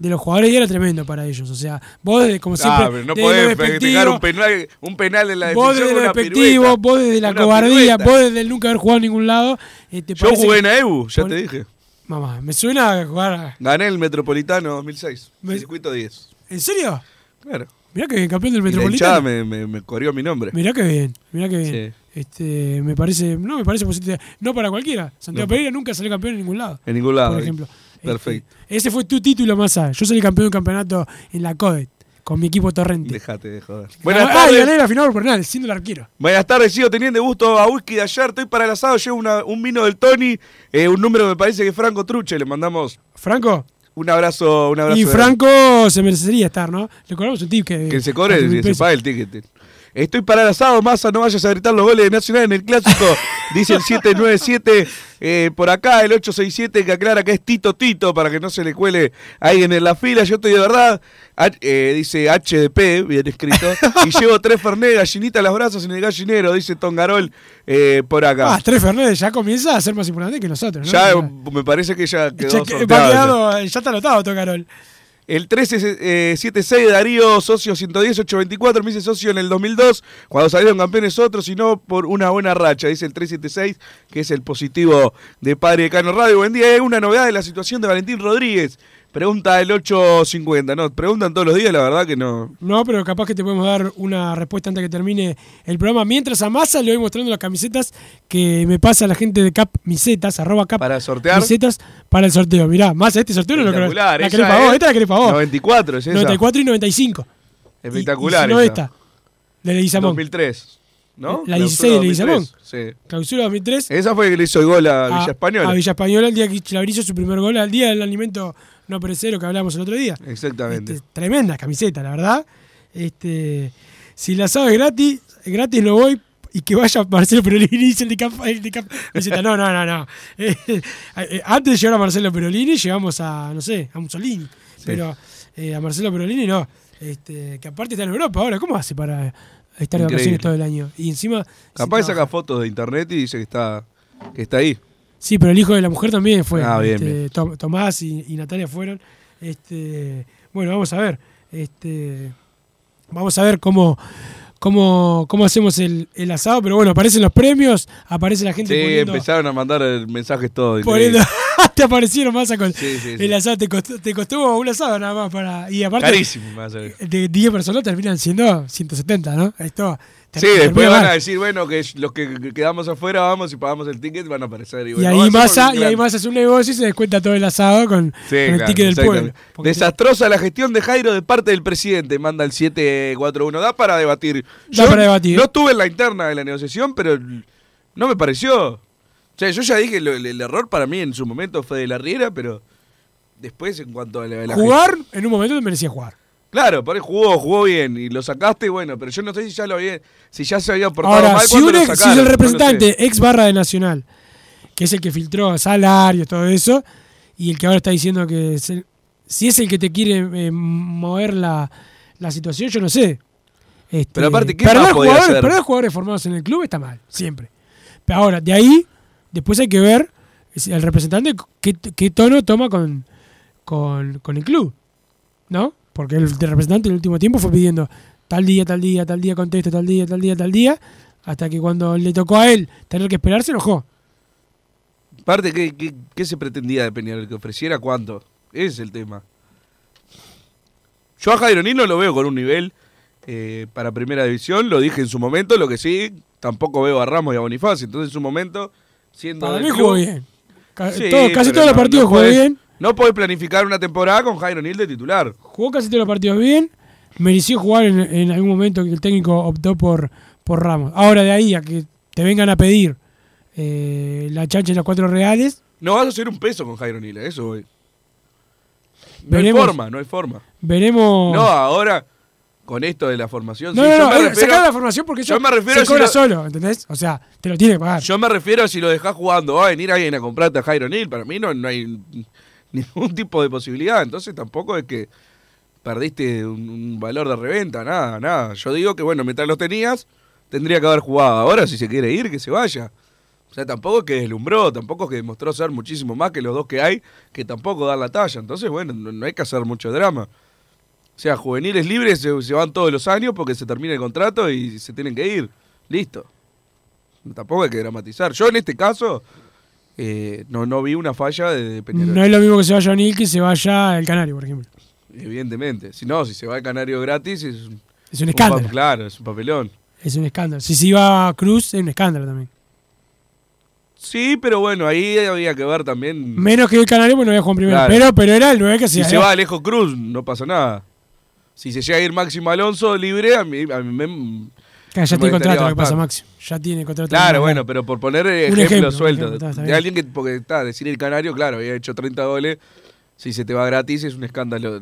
de los jugadores y era tremendo para ellos. O sea, vos desde, como siempre, Ah, pero no podés festejar un penal, un penal en la Vos desde lo despectivo, vos desde la cobardía, pirueta. vos desde el nunca haber jugado en ningún lado. eh, ¿te Yo jugué en AEBU, ya te dije. Mamá, me suena a jugar. a- Gané el Metropolitano 2006, Me- circuito 10. ¿En serio? Claro. Mirá que bien, campeón del Y la Metropolitano. me, me, me corrió mi nombre. Mirá que bien, mirá que bien. Este, me parece, no me parece positivo. No para cualquiera. Santiago No. Pereira nunca salió campeón en ningún lado. En ningún lado. Por eh. Ejemplo. Perfecto. Ese fue tu título allá. Yo salí campeón de un campeonato en la CODET con mi equipo Torrente. Déjate de joder. Buenas ah, y tardes. gané la final por penal, siendo el arquero. Buenas tardes, sigo teniendo gusto a whisky de ayer. Estoy para el asado, llevo una- un vino del Tony, eh, un número me parece que es Franco Truche. Le mandamos Franco. un abrazo, un abrazo. Y Franco se merecería estar, ¿no? Le cobramos un tip que. Que se cobre, que se pague el ticket. Estoy para el asado, Massa, no vayas a gritar los goles de Nacional en el clásico. [laughs] Dice el 797. eh, por acá el 867 que aclara que es Tito Tito para que no se le cuele ahí en la fila. Yo estoy de verdad. H- eh, dice HDP, bien escrito. [laughs] y llevo tres Fernet, gallinita a las brasas en el gallinero, dice Tongarol eh, por acá. Ah, Tres Fernández ya comienza a ser más importante que nosotros, ¿no? ya eh, me parece que ya quedó ya sorteado ya. ya está anotado, Tocarol. El 1376 Darío, socio 110-824, me hice socio en el 2002, cuando salieron campeones otros, y no por una buena racha, dice el 376, que es el positivo de Padre de Cano Radio. Buen día, hay una novedad de la situación de Valentín Rodríguez. Pregunta el 850, no, preguntan todos los días, la verdad que no. No, pero capaz que te podemos dar una respuesta antes que termine el programa. Mientras a Massa le voy mostrando las camisetas que me pasa la gente de Cap Misetas, arroba Cap Para sortear. Misetas para el sorteo. Mirá, Massa, este sorteo no lo. Espectacular, La querés para vos, es esta la querés para vos. 94 es esa. 94 y 95. Espectacular Y, y si no esa. esta, de Leguizamón. 2003, ¿no? La Clausura 16 de 2003, Leguizamón. Sí. Clausura 2003. Esa fue que le hizo el gol a a- Villa Española. A Villa Española, el día que Chilaver hizo su primer gol, al día del alimento no perecero que hablamos el otro día. Exactamente. Este, tremenda camiseta, la verdad. Este, si la sabes gratis, gratis lo voy y que vaya Marcelo Perolini dice el de el de camiseta. No, no, no, no. [laughs] Eh, eh, antes de llegar a Marcelo Perolini, llegamos a, no sé, a Mussolini. Pero eh, a Marcelo Perolini no. Este, que aparte está en Europa ahora. ¿Cómo hace para estar de vacaciones todo el año? Y encima. Capaz saca fotos de internet y dice que está, que está ahí. Sí, pero el hijo de la mujer también fue. Ah, bien, Este, bien. Tom- Tomás y, y Natalia fueron. Este, bueno, vamos a ver. Este, vamos a ver cómo, cómo, cómo hacemos el, el asado. Pero bueno, aparecen los premios, aparece la gente Sí, poniendo. empezaron a mandar mensajes todo. poniendo- increíble. [laughs] [laughs] te aparecieron más con Sí, sí, sí. el asado. Te costó, te costó un asado nada más para. Y aparte. Carísimo, a salir. De 10 personas terminan siendo 170, ¿no? Esto. Sí, después van a decir, bueno, que los que quedamos afuera vamos y pagamos el ticket van a aparecer. Y, Y ahí, a Massa, y ahí Massa hace un negocio y se descuenta todo el asado con, Sí, con el claro, ticket del pueblo. Desastrosa la gestión de Jairo de parte del presidente, manda el 741. Da para debatir. Da para debatir. No estuve en la interna de la negociación, pero no me pareció. O sea, yo ya dije, lo- el, el error para mí en su momento fue de la Riera, pero después en cuanto a la, la Jugar, en un momento te merecía jugar. Claro, por ahí jugó, jugó bien y lo sacaste, bueno, pero yo no sé si ya lo había, si ya se había portado Ahora, mal si, cuando un lo ex- si sacaron, es el no lo sé. representante ex barra de Nacional, que es el que filtró salarios, todo eso, y el que ahora está diciendo que es el- si es el que te quiere eh, mover la, la situación, yo no sé. Este, Pero aparte, ¿qué perder más podía jugadores, hacer? perder jugadores formados en el club está mal, siempre. Pero ahora, de ahí, después hay que ver el representante qué, tono toma con, con, con el club. ¿No? Porque el representante en el último tiempo fue pidiendo tal día, tal día, tal día contesto, tal día, tal día, tal día, hasta que cuando le tocó a él tener que esperar se enojó. Aparte, ¿qué, qué, qué se pretendía de Peñarol? ¿Que ofreciera cuánto? Ese es el tema. Yo a Jairo Nil no lo veo con un nivel eh, para primera división, lo dije en su momento, lo que sí, tampoco veo a Ramos y a Bonifacio. Entonces en su momento, siendo... Para mí jugó bien. Sí, todo- casi todos los partidos no jugó podés- bien. No podés planificar una temporada con Jairo Nil de titular. Jugó casi todos los partidos bien. Mereció jugar en, en algún momento que el técnico optó por, por Ramos. Ahora de ahí a que te vengan a pedir eh, la chancha y los cuatro reales, No vas a hacer un peso con Jairo a eso voy. No Veremos. hay forma, no hay forma. veremos. No, ahora, con esto de la formación... No, sí, no, yo no, me eh, refiero- la formación porque yo me refiero se si lo- solo, ¿entendés? O sea, te lo tiene que pagar. Yo me refiero a si lo dejás jugando, va a venir alguien a comprarte a Jairo Nil. Para mí no, no hay [laughs] ningún tipo de posibilidad. Entonces tampoco es que perdiste un, un valor de reventa, nada, nada. Yo digo que, bueno, mientras los tenías, tendría que haber jugado. Ahora, si se quiere ir, que se vaya. O sea, tampoco es que deslumbró, tampoco es que demostró ser muchísimo más que los dos que hay, que tampoco dan la talla. Entonces, bueno, no, no hay que hacer mucho drama. O sea, juveniles libres se, se van todos los años porque se termina el contrato y se tienen que ir. Listo. Tampoco hay que dramatizar. Yo en este caso eh, no, no vi una falla de, Peñarol. No es lo mismo que se vaya O'Neill que se vaya el Canario, por ejemplo. Evidentemente. Si no, si se va el Canario gratis es, Es un escándalo. claro, es un papelón. Es un escándalo. Si se iba Cruz, es un escándalo también. Sí, pero bueno, ahí había que ver también. Menos que el Canario, pues no había jugado primero. Claro. Pero, pero era el 9 que si se se va Alejo Cruz, no pasa nada. Si se llega a ir Máximo Alonso libre, a mí, a mí me. Ya tiene contrato, lo que pasa. Maxi. Ya tiene contrato. Claro, bueno, pero por poner ejemplos ejemplo, sueltos. ejemplo, está, está de alguien que, porque está, decir el Canario, claro, había hecho 30 goles. Si se te va gratis es un escándalo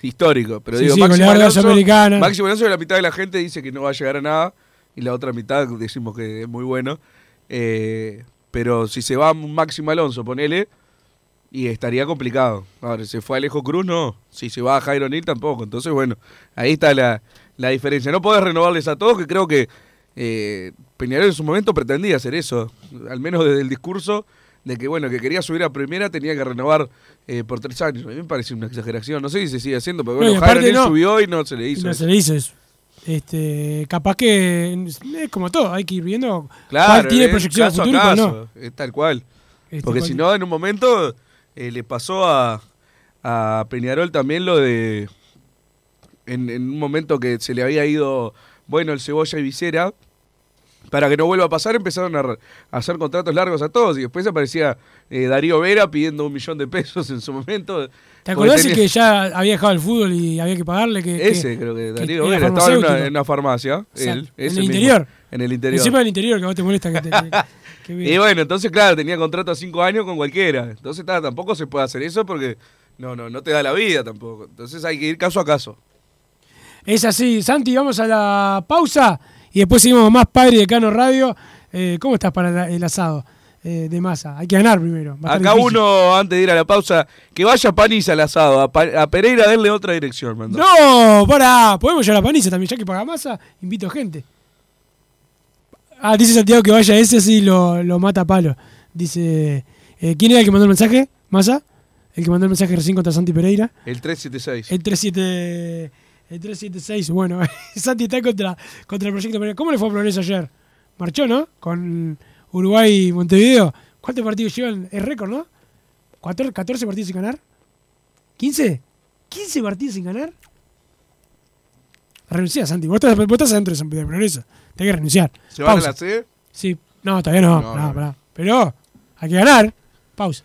histórico. Pero Sí, digo, sí, Máximo Alonso. Máximo Alonso, la mitad de la gente dice que no va a llegar a nada. Y la otra mitad decimos que es muy bueno. Eh, pero si se va Máximo Alonso, ponele, y estaría complicado. Ahora, si se fue Alejo Cruz, no. Si se va a Jairo Nil, tampoco. Entonces, bueno, ahí está la, la diferencia. No podés renovarles a todos, que creo que eh, Peñarol en su momento pretendía hacer eso. Al menos desde el discurso de que, bueno, que quería subir a primera, tenía que renovar eh, por tres años. A mí me parece una exageración. No sé si se sigue haciendo, pero No, bueno, aparte Jairo no. subió y no se le hizo. no se le hizo eso. Este, capaz que es como todo, hay que ir viendo Claro, cuál tiene proyección caso a futuro caso, no. es tal cual. Este, Porque si no, en un momento eh, le pasó a, a Peñarol también lo de. En, en un momento que se le había ido, bueno, el Cebolla y Visera. Para que no vuelva a pasar, empezaron a, hacer contratos largos a todos. Y después aparecía eh, Darío Vera pidiendo un millón de pesos en su momento. ¿Te acordás tenía- que ya había dejado el fútbol y había que pagarle? Que, Ese, creo que Darío era Vera estaba en una, farmacéutico. en una farmacia. Él, en el mismo, interior. En el interior. Encima del interior, que a vos te molesta que te. [laughs] Y bueno, entonces, claro, tenía contrato a cinco años con cualquiera. Entonces, ta, tampoco se puede hacer eso porque no, no, no te da la vida tampoco. Entonces hay que ir caso a caso. Es así. Santi, vamos a la pausa y después seguimos más Padre de Cano Radio. Eh, ¿Cómo estás para la- el asado eh, de masa? Hay que ganar primero. Acá uno, antes de ir a la pausa, que vaya a Panis al asado. A, Pa- a Pereira denle otra dirección, mandó. No, pará. Podemos llevar a Paniza también, ya que paga masa, invito gente. Ah, dice Santiago que vaya ese, sí lo, lo mata a palo. Dice, eh, ¿quién era el que mandó el mensaje? ¿Masa? El que mandó el mensaje recién contra Santi Pereira. El 376. El 37, el 376, bueno, [laughs] Santi está contra, contra el proyecto Pereira. ¿Cómo le fue a Progreso ayer? Marchó, ¿no? Con Uruguay y Montevideo. ¿Cuántos partidos llevan? Es récord, ¿no? ¿14, 14 partidos sin ganar? ¿15? ¿15 partidos sin ganar? Renuncia, Santi. Vos estás, vos estás adentro de San Pedro de Progreso. Tenés que renunciar. ¿Se van a la C? Sí. No, todavía no. No, no. pará. Pero hay que ganar. Pausa.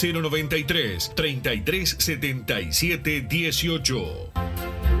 093 33 77 18.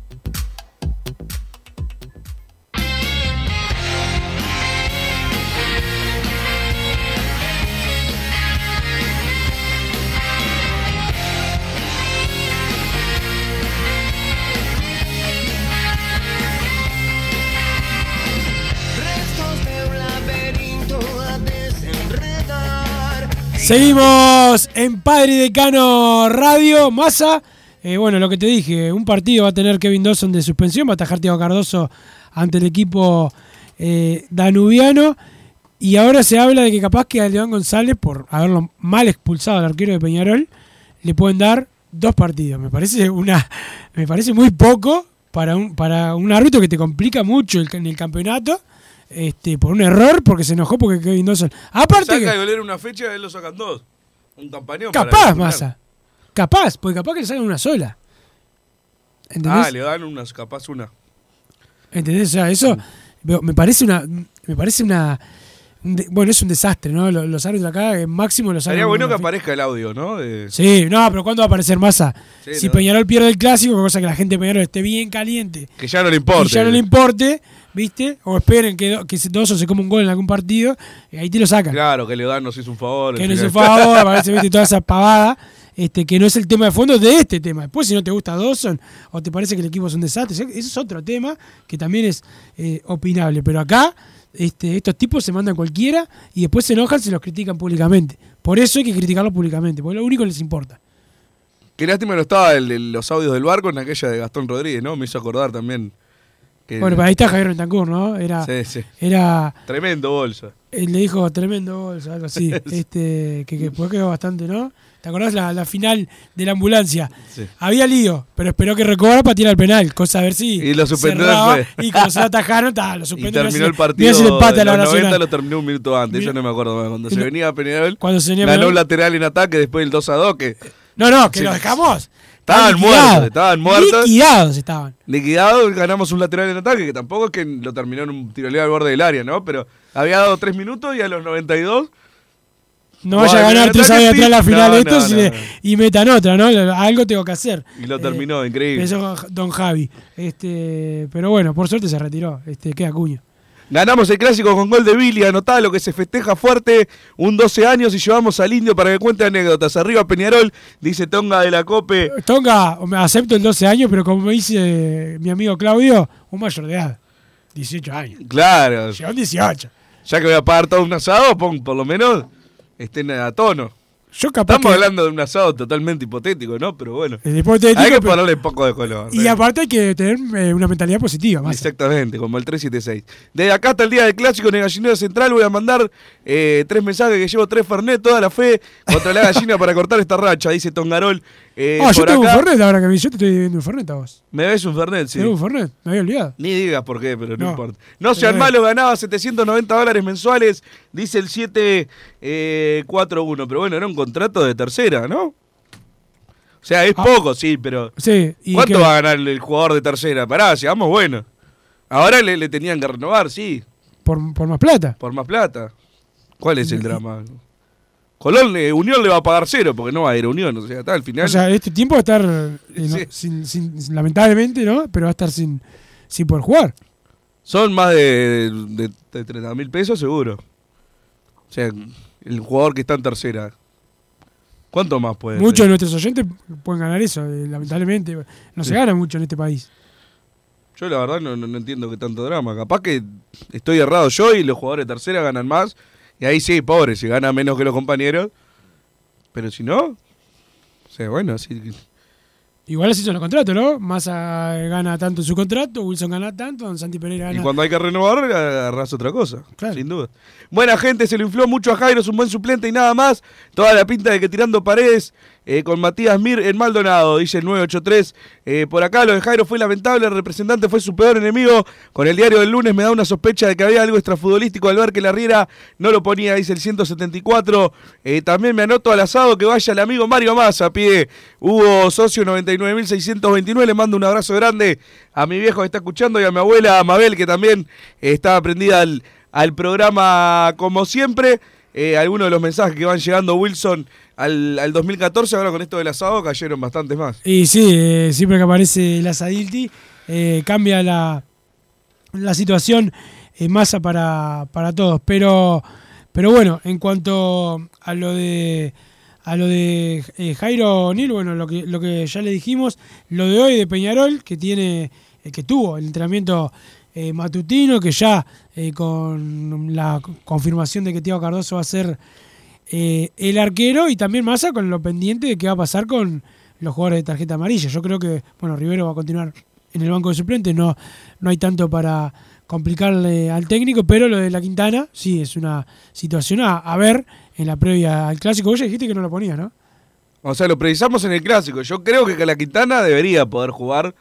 Seguimos en Padre Decano Radio, Massa. Eh, bueno, lo que te dije, un partido va a tener Kevin Dawson de suspensión, va a atajar Tiago Cardoso ante el equipo eh, danubiano. Y ahora se habla de que capaz que a León González, por haberlo mal expulsado al arquero de Peñarol, le pueden dar dos partidos. Me parece una, [laughs] me parece muy poco para un, para un árbitro que te complica mucho el- en el campeonato. Este, por un error, porque se enojó porque Kevin Dawson. Aparte Saca que, de una fecha, él lo sacan dos. Un campañón. capaz. Massa. Capaz, porque capaz que le salgan una sola. ¿Entendés? Ah, le dan unas, capaz una. ¿Entendés? O sea, eso veo, me parece una. Me parece una. de- bueno, es un desastre, ¿no? Los, los árbitros acá, en máximo los Sería sacan bueno que aparezca el audio, ¿no? De- Sí, no, pero ¿cuándo va a aparecer Massa? Sí, si no. Peñarol pierde el clásico, cosa que la gente de Peñarol esté bien caliente. Que ya no le importa. Y ya no le importe, ¿viste? O esperen que, do- que se- Dawson se come un gol en algún partido, y ahí te lo sacan. Claro, que le dan nos hizo un favor. que al no es un favor, [laughs] aparece ¿viste? toda esa pavada, este, que no es el tema de fondo de este tema. Después, si no te gusta Dawson o te parece que el equipo es un desastre, ese es otro tema que también es eh, opinable. Pero acá, este, estos tipos se mandan cualquiera y después se enojan si los critican públicamente. Por eso hay que criticarlos públicamente, porque lo único que les importa. Qué lástima no estaba el, el- los audios del barco en aquella de Gastón Rodríguez, ¿no? Me hizo acordar también. que- Bueno, pero ahí está Javier Bentancur, ¿no? Era, Sí, sí. era Tremendo bolsa. Él le dijo tremendo bolso, algo así. [laughs] este, que, que después quedó bastante, ¿no? ¿Te acordás la, la final de la ambulancia? Sí. Había lío, pero esperó que recobrara para tirar el penal, cosa a ver si. Y lo suspendió después. Y como se lo atajaron, ta, lo Y suspendió. terminó el partido si le empata de la los 90 Nacional. lo terminó un minuto antes, yo no me acuerdo más. Cuando Y se no- venía Peñarol, Cuando se venía ganó un lateral en ataque, después el 2 a 2 que No, no, que Sí. lo dejamos. Estaban liquidados. muertos, estaban muertos. Liquidados estaban. liquidado, ganamos un lateral en ataque, que tampoco es que lo terminó en un tiroleo al borde del área, ¿no? Pero había dado 3 minutos y a los 92 No vaya a ganar tres años atrás la final de estos y, le- no. y metan otra, ¿no? Algo tengo que hacer. y lo Eh, terminó, increíble. Pensó Don Javi. Este, pero bueno, por suerte se retiró. Este, queda cuño. Ganamos el clásico con gol de Billy, anotá lo que se festeja fuerte, un 12 años y llevamos al indio para que cuente anécdotas. Arriba Peñarol, dice Tonga de la Cope. Tonga, me acepto el 12 años, pero como me dice mi amigo Claudio, un mayor de edad. 18 años. Claro, Llegó 18. ya que voy a pagar todo un asado, pon, por lo menos estén a tono. Yo capaz Estamos que- hablando de un asado totalmente hipotético, ¿no? Pero bueno, hipotético, hay que ponerle un poco de color. Y aparte hay que tener eh, una mentalidad positiva. Más. Exactamente, como el 376. Desde acá hasta el día del clásico en el gallinero central voy a mandar eh, tres mensajes que llevo tres Fernet, toda la fe contra la gallina [laughs] para cortar esta racha, dice Tongarol. Eh, Ah, yo tengo acá. un Fernet ahora que. Yo te estoy viendo un Fernet a vos. Me ves un Fernet, sí. ¿Tengo un Fernet? Me había olvidado. Ni digas por qué, pero no, No. importa. No sean Eh. malos, ganaba 790 dólares mensuales, dice el 741. pero bueno, era un contrato de tercera, ¿no? O sea, es poco, sí, pero. Ah. Sí. ¿y ¿Cuánto va a ganar el jugador de tercera? Pará, sigamos bueno. Ahora le, le tenían que renovar, sí, Por, por más plata. por más plata. ¿Cuál es el drama? Colón, eh, Unión le va a pagar cero porque no va a ir a Unión. O sea, está al final. O sea, este tiempo va a estar, eh, no, sin, sin- lamentablemente, ¿no? Pero va a estar sin, sin poder jugar. Son más de, de, de 30 mil pesos seguro. O sea, el jugador que está en tercera. ¿Cuánto más puede Muchos ser? de nuestros oyentes pueden ganar eso, eh, lamentablemente. No se gana mucho en este país. Yo la verdad no, no, no entiendo qué tanto drama. Capaz que estoy errado yo y los jugadores de tercera ganan más. Y ahí sí, pobre, si gana menos que los compañeros. Pero si no, o sea, bueno, sí. Igual así son los contratos, ¿no? Massa gana tanto en su contrato, Wilson gana tanto, Don Santi Pereira Y gana. cuando hay que renovar, agarras otra cosa. Sin duda. Buena gente, se lo infló mucho a Jairo, es un buen suplente y nada más. Toda la pinta de que tirando paredes eh, con Matías Mir en Maldonado, dice el 983. Eh, por acá lo de Jairo fue lamentable, el representante fue su peor enemigo. Con el diario del lunes me da una sospecha de que había algo extrafutbolístico al ver que la Riera no lo ponía, dice el 174. Eh, también me anoto al asado que vaya el amigo Mario Massa, pide Hugo Socio 99.629. Le mando un abrazo grande a mi viejo que está escuchando y a mi abuela Mabel que también está prendida al, al programa como siempre. Eh, algunos de los mensajes que van llegando Wilson al, al 2014, ahora con esto del asado cayeron bastantes más. Y sí, eh, siempre que aparece el Asadilti, eh, cambia la, la situación en masa para, para todos. Pero, pero bueno, en cuanto a lo de a lo de eh, Jairo O'Neill, bueno, lo que, lo que ya le dijimos, lo de hoy de Peñarol, que tiene, eh, que tuvo el entrenamiento eh, matutino, que ya eh, con la confirmación de que Tiago Cardoso va a ser eh, el arquero y también Massa con lo pendiente de qué va a pasar con los jugadores de tarjeta amarilla. Yo creo que, bueno, Rivero va a continuar en el banco de suplentes, no, no hay tanto para complicarle al técnico, pero lo de la Quintana sí es una situación a, ver en la previa al clásico. Vos ya dijiste que no lo ponías, ¿no? O sea, lo precisamos en el clásico. Yo creo que la Quintana debería poder jugar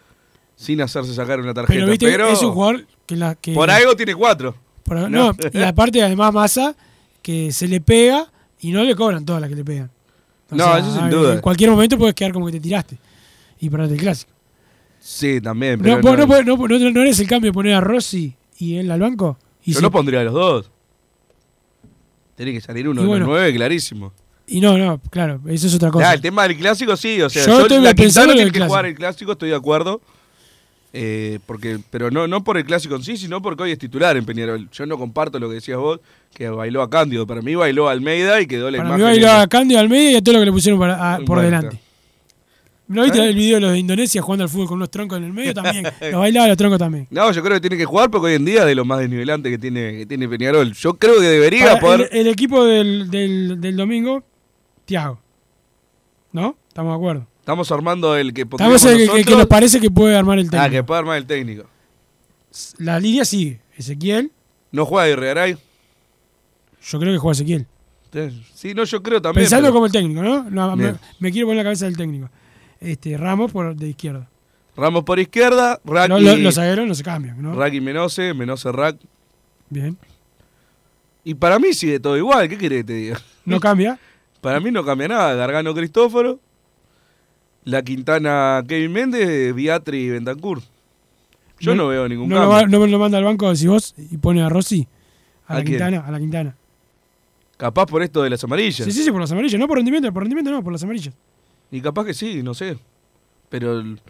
sin hacerse sacar una tarjeta. Pero viste, pero es un jugador que, la, que por algo tiene cuatro. por- no, y aparte además Massa que se le pega y no le cobran todas las que le pegan. No, eso sin duda. En cualquier momento puedes quedar como que te tiraste y perderte el clásico. Sí, también. No, Pero no- no, no, no- no eres el cambio de poner a Rossi y él al banco. Y yo no pondría a los dos. Tiene que salir uno de bueno. los nueve, clarísimo. Y no, no, claro, eso es otra cosa. Ya, el tema del clásico sí, o sea, Yo yo, estoy la pensando que clásico. jugar el clásico, estoy de acuerdo. Eh, porque, pero no, no por el clásico en sí, sino porque hoy es titular en Peñarol. Yo no comparto lo que decías vos, que bailó a Cándido. Para mí bailó a Almeida y quedó la Para mí imagen. bailó a Cándido al medio y a todo lo que le pusieron para- a- por delante. ¿No viste ¿Eh? el video de los de Indonesia jugando al fútbol con unos troncos en el medio? También. [laughs] Los bailaba los troncos también. No, yo creo que tiene que jugar porque hoy en día es de lo más desnivelante que tiene, que tiene Peñarol. Yo creo que debería Para poder. el, el equipo del, del, del domingo, Tiago. ¿No? Estamos de acuerdo. Estamos armando el que Estamos el que, nos parece que puede armar el técnico. Ah, que puede armar el técnico. La línea sigue. Ezequiel, ¿No juega Irregaray? yo creo que juega Ezequiel. Sí, no, yo creo también. Pensando pero- como el técnico, ¿no? No, me, quiero poner la cabeza del técnico. Este, Ramos por de izquierda. Ramos por izquierda, No, lo- los zagueros no se cambian, ¿no? Raki Menose, Menose Rack. Bien. Y para mí sigue todo igual, ¿qué querés que te diga? No cambia. [laughs] Para mí no cambia nada. Gargano Cristóforo, La Quintana Kevin Méndez, Beatri y Bentancur. Yo no, veo ningún no lo, cambio. va- no me lo manda al banco si vos y pone a Rossi. A, ¿A la quién? Quintana, a la Quintana. Capaz por esto de las amarillas. Sí, sí, sí, por las amarillas. No por rendimiento, por rendimiento no, por las amarillas. Y capaz que sí, no sé. Pero el-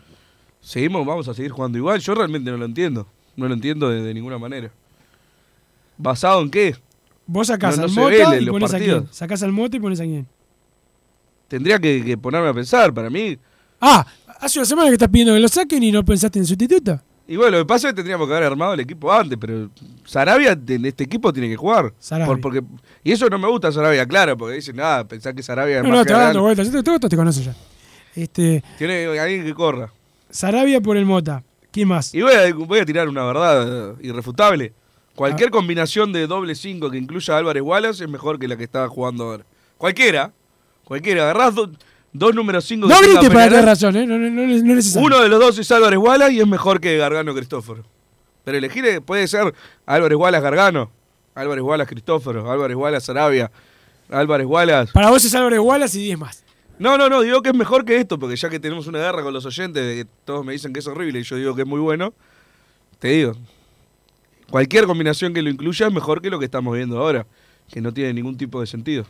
seguimos, vamos a seguir jugando igual. Yo realmente no lo entiendo. No lo entiendo de, de ninguna manera. ¿Basado en qué? Vos sacás No- al en y pones a quién. Sacás al y pones a quién. Tendría que, que ponerme a pensar. Para mí, Ah, hace una semana que estás pidiendo que lo saquen y no pensaste en sustituto. Y bueno, lo que pasa es que tendríamos que haber armado el equipo antes, pero Sarabia en este equipo tiene que jugar. Sarabia. Por- porque, y eso no me gusta Sarabia, claro, porque dicen, nada, pensá que Sarabia es No, más no, te va dando vueltas. Esto te conoce ya. Este, Tiene alguien que corra. Sarabia por el Mota. ¿Quién más? Y voy a, voy a tirar una verdad irrefutable. Cualquier Ah. combinación de doble 5 que incluya a Álvarez Wallace es mejor que la que está jugando ahora. Cualquiera. Cualquiera. Agarrás do- dos números 5 No grites para tener razón, ¿eh? No, no, no, no es. Uno de los dos es Álvarez Wallace y es mejor que Gargano Cristóforo. Pero elegir eh, puede ser Álvarez Wallace Gargano, Álvarez Wallace Cristóforo, Álvarez Wallace Sarabia, Álvarez Wallace. Para vos es Álvarez Wallace y 10 más. No, no, no, digo que es mejor que esto, porque ya que tenemos una guerra con los oyentes, de que todos me dicen que es horrible y yo digo que es muy bueno, te digo, cualquier combinación que lo incluya es mejor que lo que estamos viendo ahora, que no tiene ningún tipo de sentido.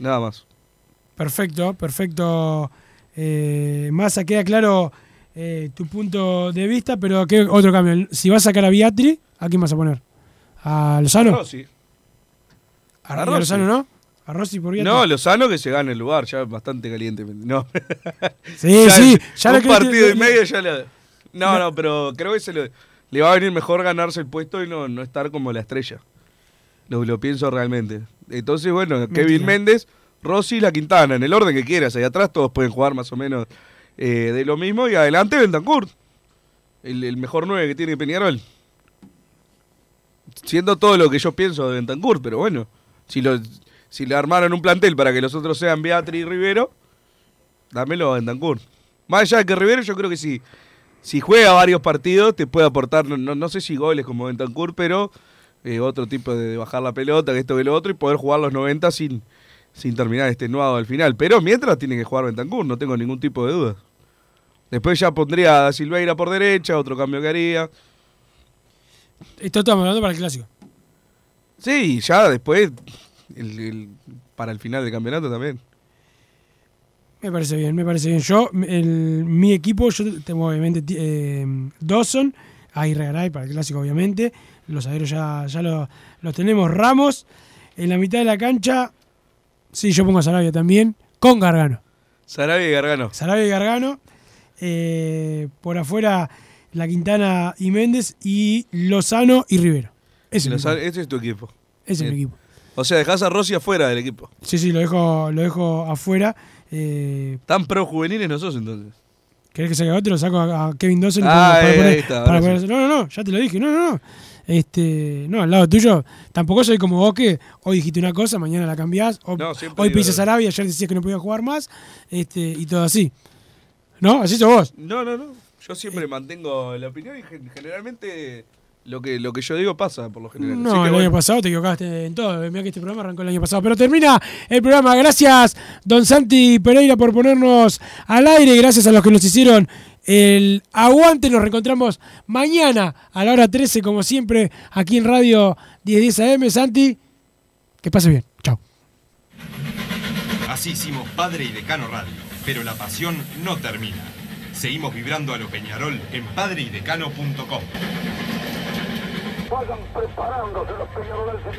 Nada más. Perfecto, perfecto. Eh, Massa, queda claro eh, tu punto de vista, pero ¿qué otro cambio? Si vas a sacar a Beatri, ¿a quién vas a poner? ¿A Lozano? Rossi. ¿A, A y a Rossi. Lozano no? ¿A Rossi por Beatri? No, Lozano que se gane el lugar, ya bastante caliente. No. [laughs] Sí, [laughs] sí, ya un lo partido y medio ya le... No, no, pero creo que se le, le va a venir mejor ganarse el puesto y no, no estar como la estrella. Lo, lo pienso realmente. Entonces, bueno, Kevin Méndez, Rossi y La Quintana, en el orden que quieras. Ahí atrás todos pueden jugar más o menos eh, de lo mismo. Y adelante Bentancur, el, el mejor 9 que tiene Peñarol. Siendo todo lo que yo pienso de Bentancur, pero bueno, si lo, si le armaron un plantel para que los otros sean Beatriz y Rivero, dámelo a Bentancur. Más allá de que Rivero, yo creo que si, si juega varios partidos, te puede aportar, no, no, sé si goles como Bentancur, pero eh, otro tipo de bajar la pelota, que esto que lo otro, y poder jugar los 90 sin, sin terminar extenuado al final. Pero mientras tiene que jugar Bentancur, no tengo ningún tipo de duda. Después ya pondría a Silveira por derecha, otro cambio que haría. Esto estamos hablando para el clásico. Sí, ya después, el- el- para el final del campeonato también. Me parece bien, me parece bien. Yo, el- mi equipo, yo tengo obviamente eh, Dawson, ahí Regaray para el clásico, obviamente. Los aéreos ya, ya lo- los tenemos. Ramos, en la mitad de la cancha, sí, yo pongo a Sarabia también, con Gargano. Sarabia y Gargano. Sarabia y Gargano. eh, por afuera, La Quintana y Méndez, y Lozano y Rivero. Ese es, Lozano- tu equipo. Ese es mi equipo. O sea, dejás a Rossi afuera del equipo. Sí, sí, lo dejo, lo dejo afuera. eh, Tan pro juveniles no sos entonces. ¿Querés que saque otro? Lo saco a, a Kevin Dawson Ah, pongo- ahí- poner- ahí está, para poner- No, no, no, ya te lo dije. No, no, no. Este, no, al lado tuyo, tampoco soy como vos que hoy dijiste una cosa, mañana la cambiás. O, No, hoy pisas Arabia, ayer decías que no podía jugar más. Este, y todo así. ¿No? Así sos vos. No, no, no. Yo siempre mantengo la opinión y gen- generalmente lo que, lo que yo digo pasa por lo general. No, Así que el bueno. año pasado te equivocaste en todo. Mira que este programa arrancó el año pasado. Pero termina el programa. Gracias, don Santi Pereira, por ponernos al aire. Gracias a los que nos hicieron el aguante. Nos reencontramos mañana a la hora 13, como siempre, aquí en Radio 1010 AM. Santi, que pase bien. Chao. Así hicimos Padre y Decano Radio, pero la pasión no termina. Seguimos vibrando a lo Peñarol en padreidecano.com. Vayan preparándose los peñaroles.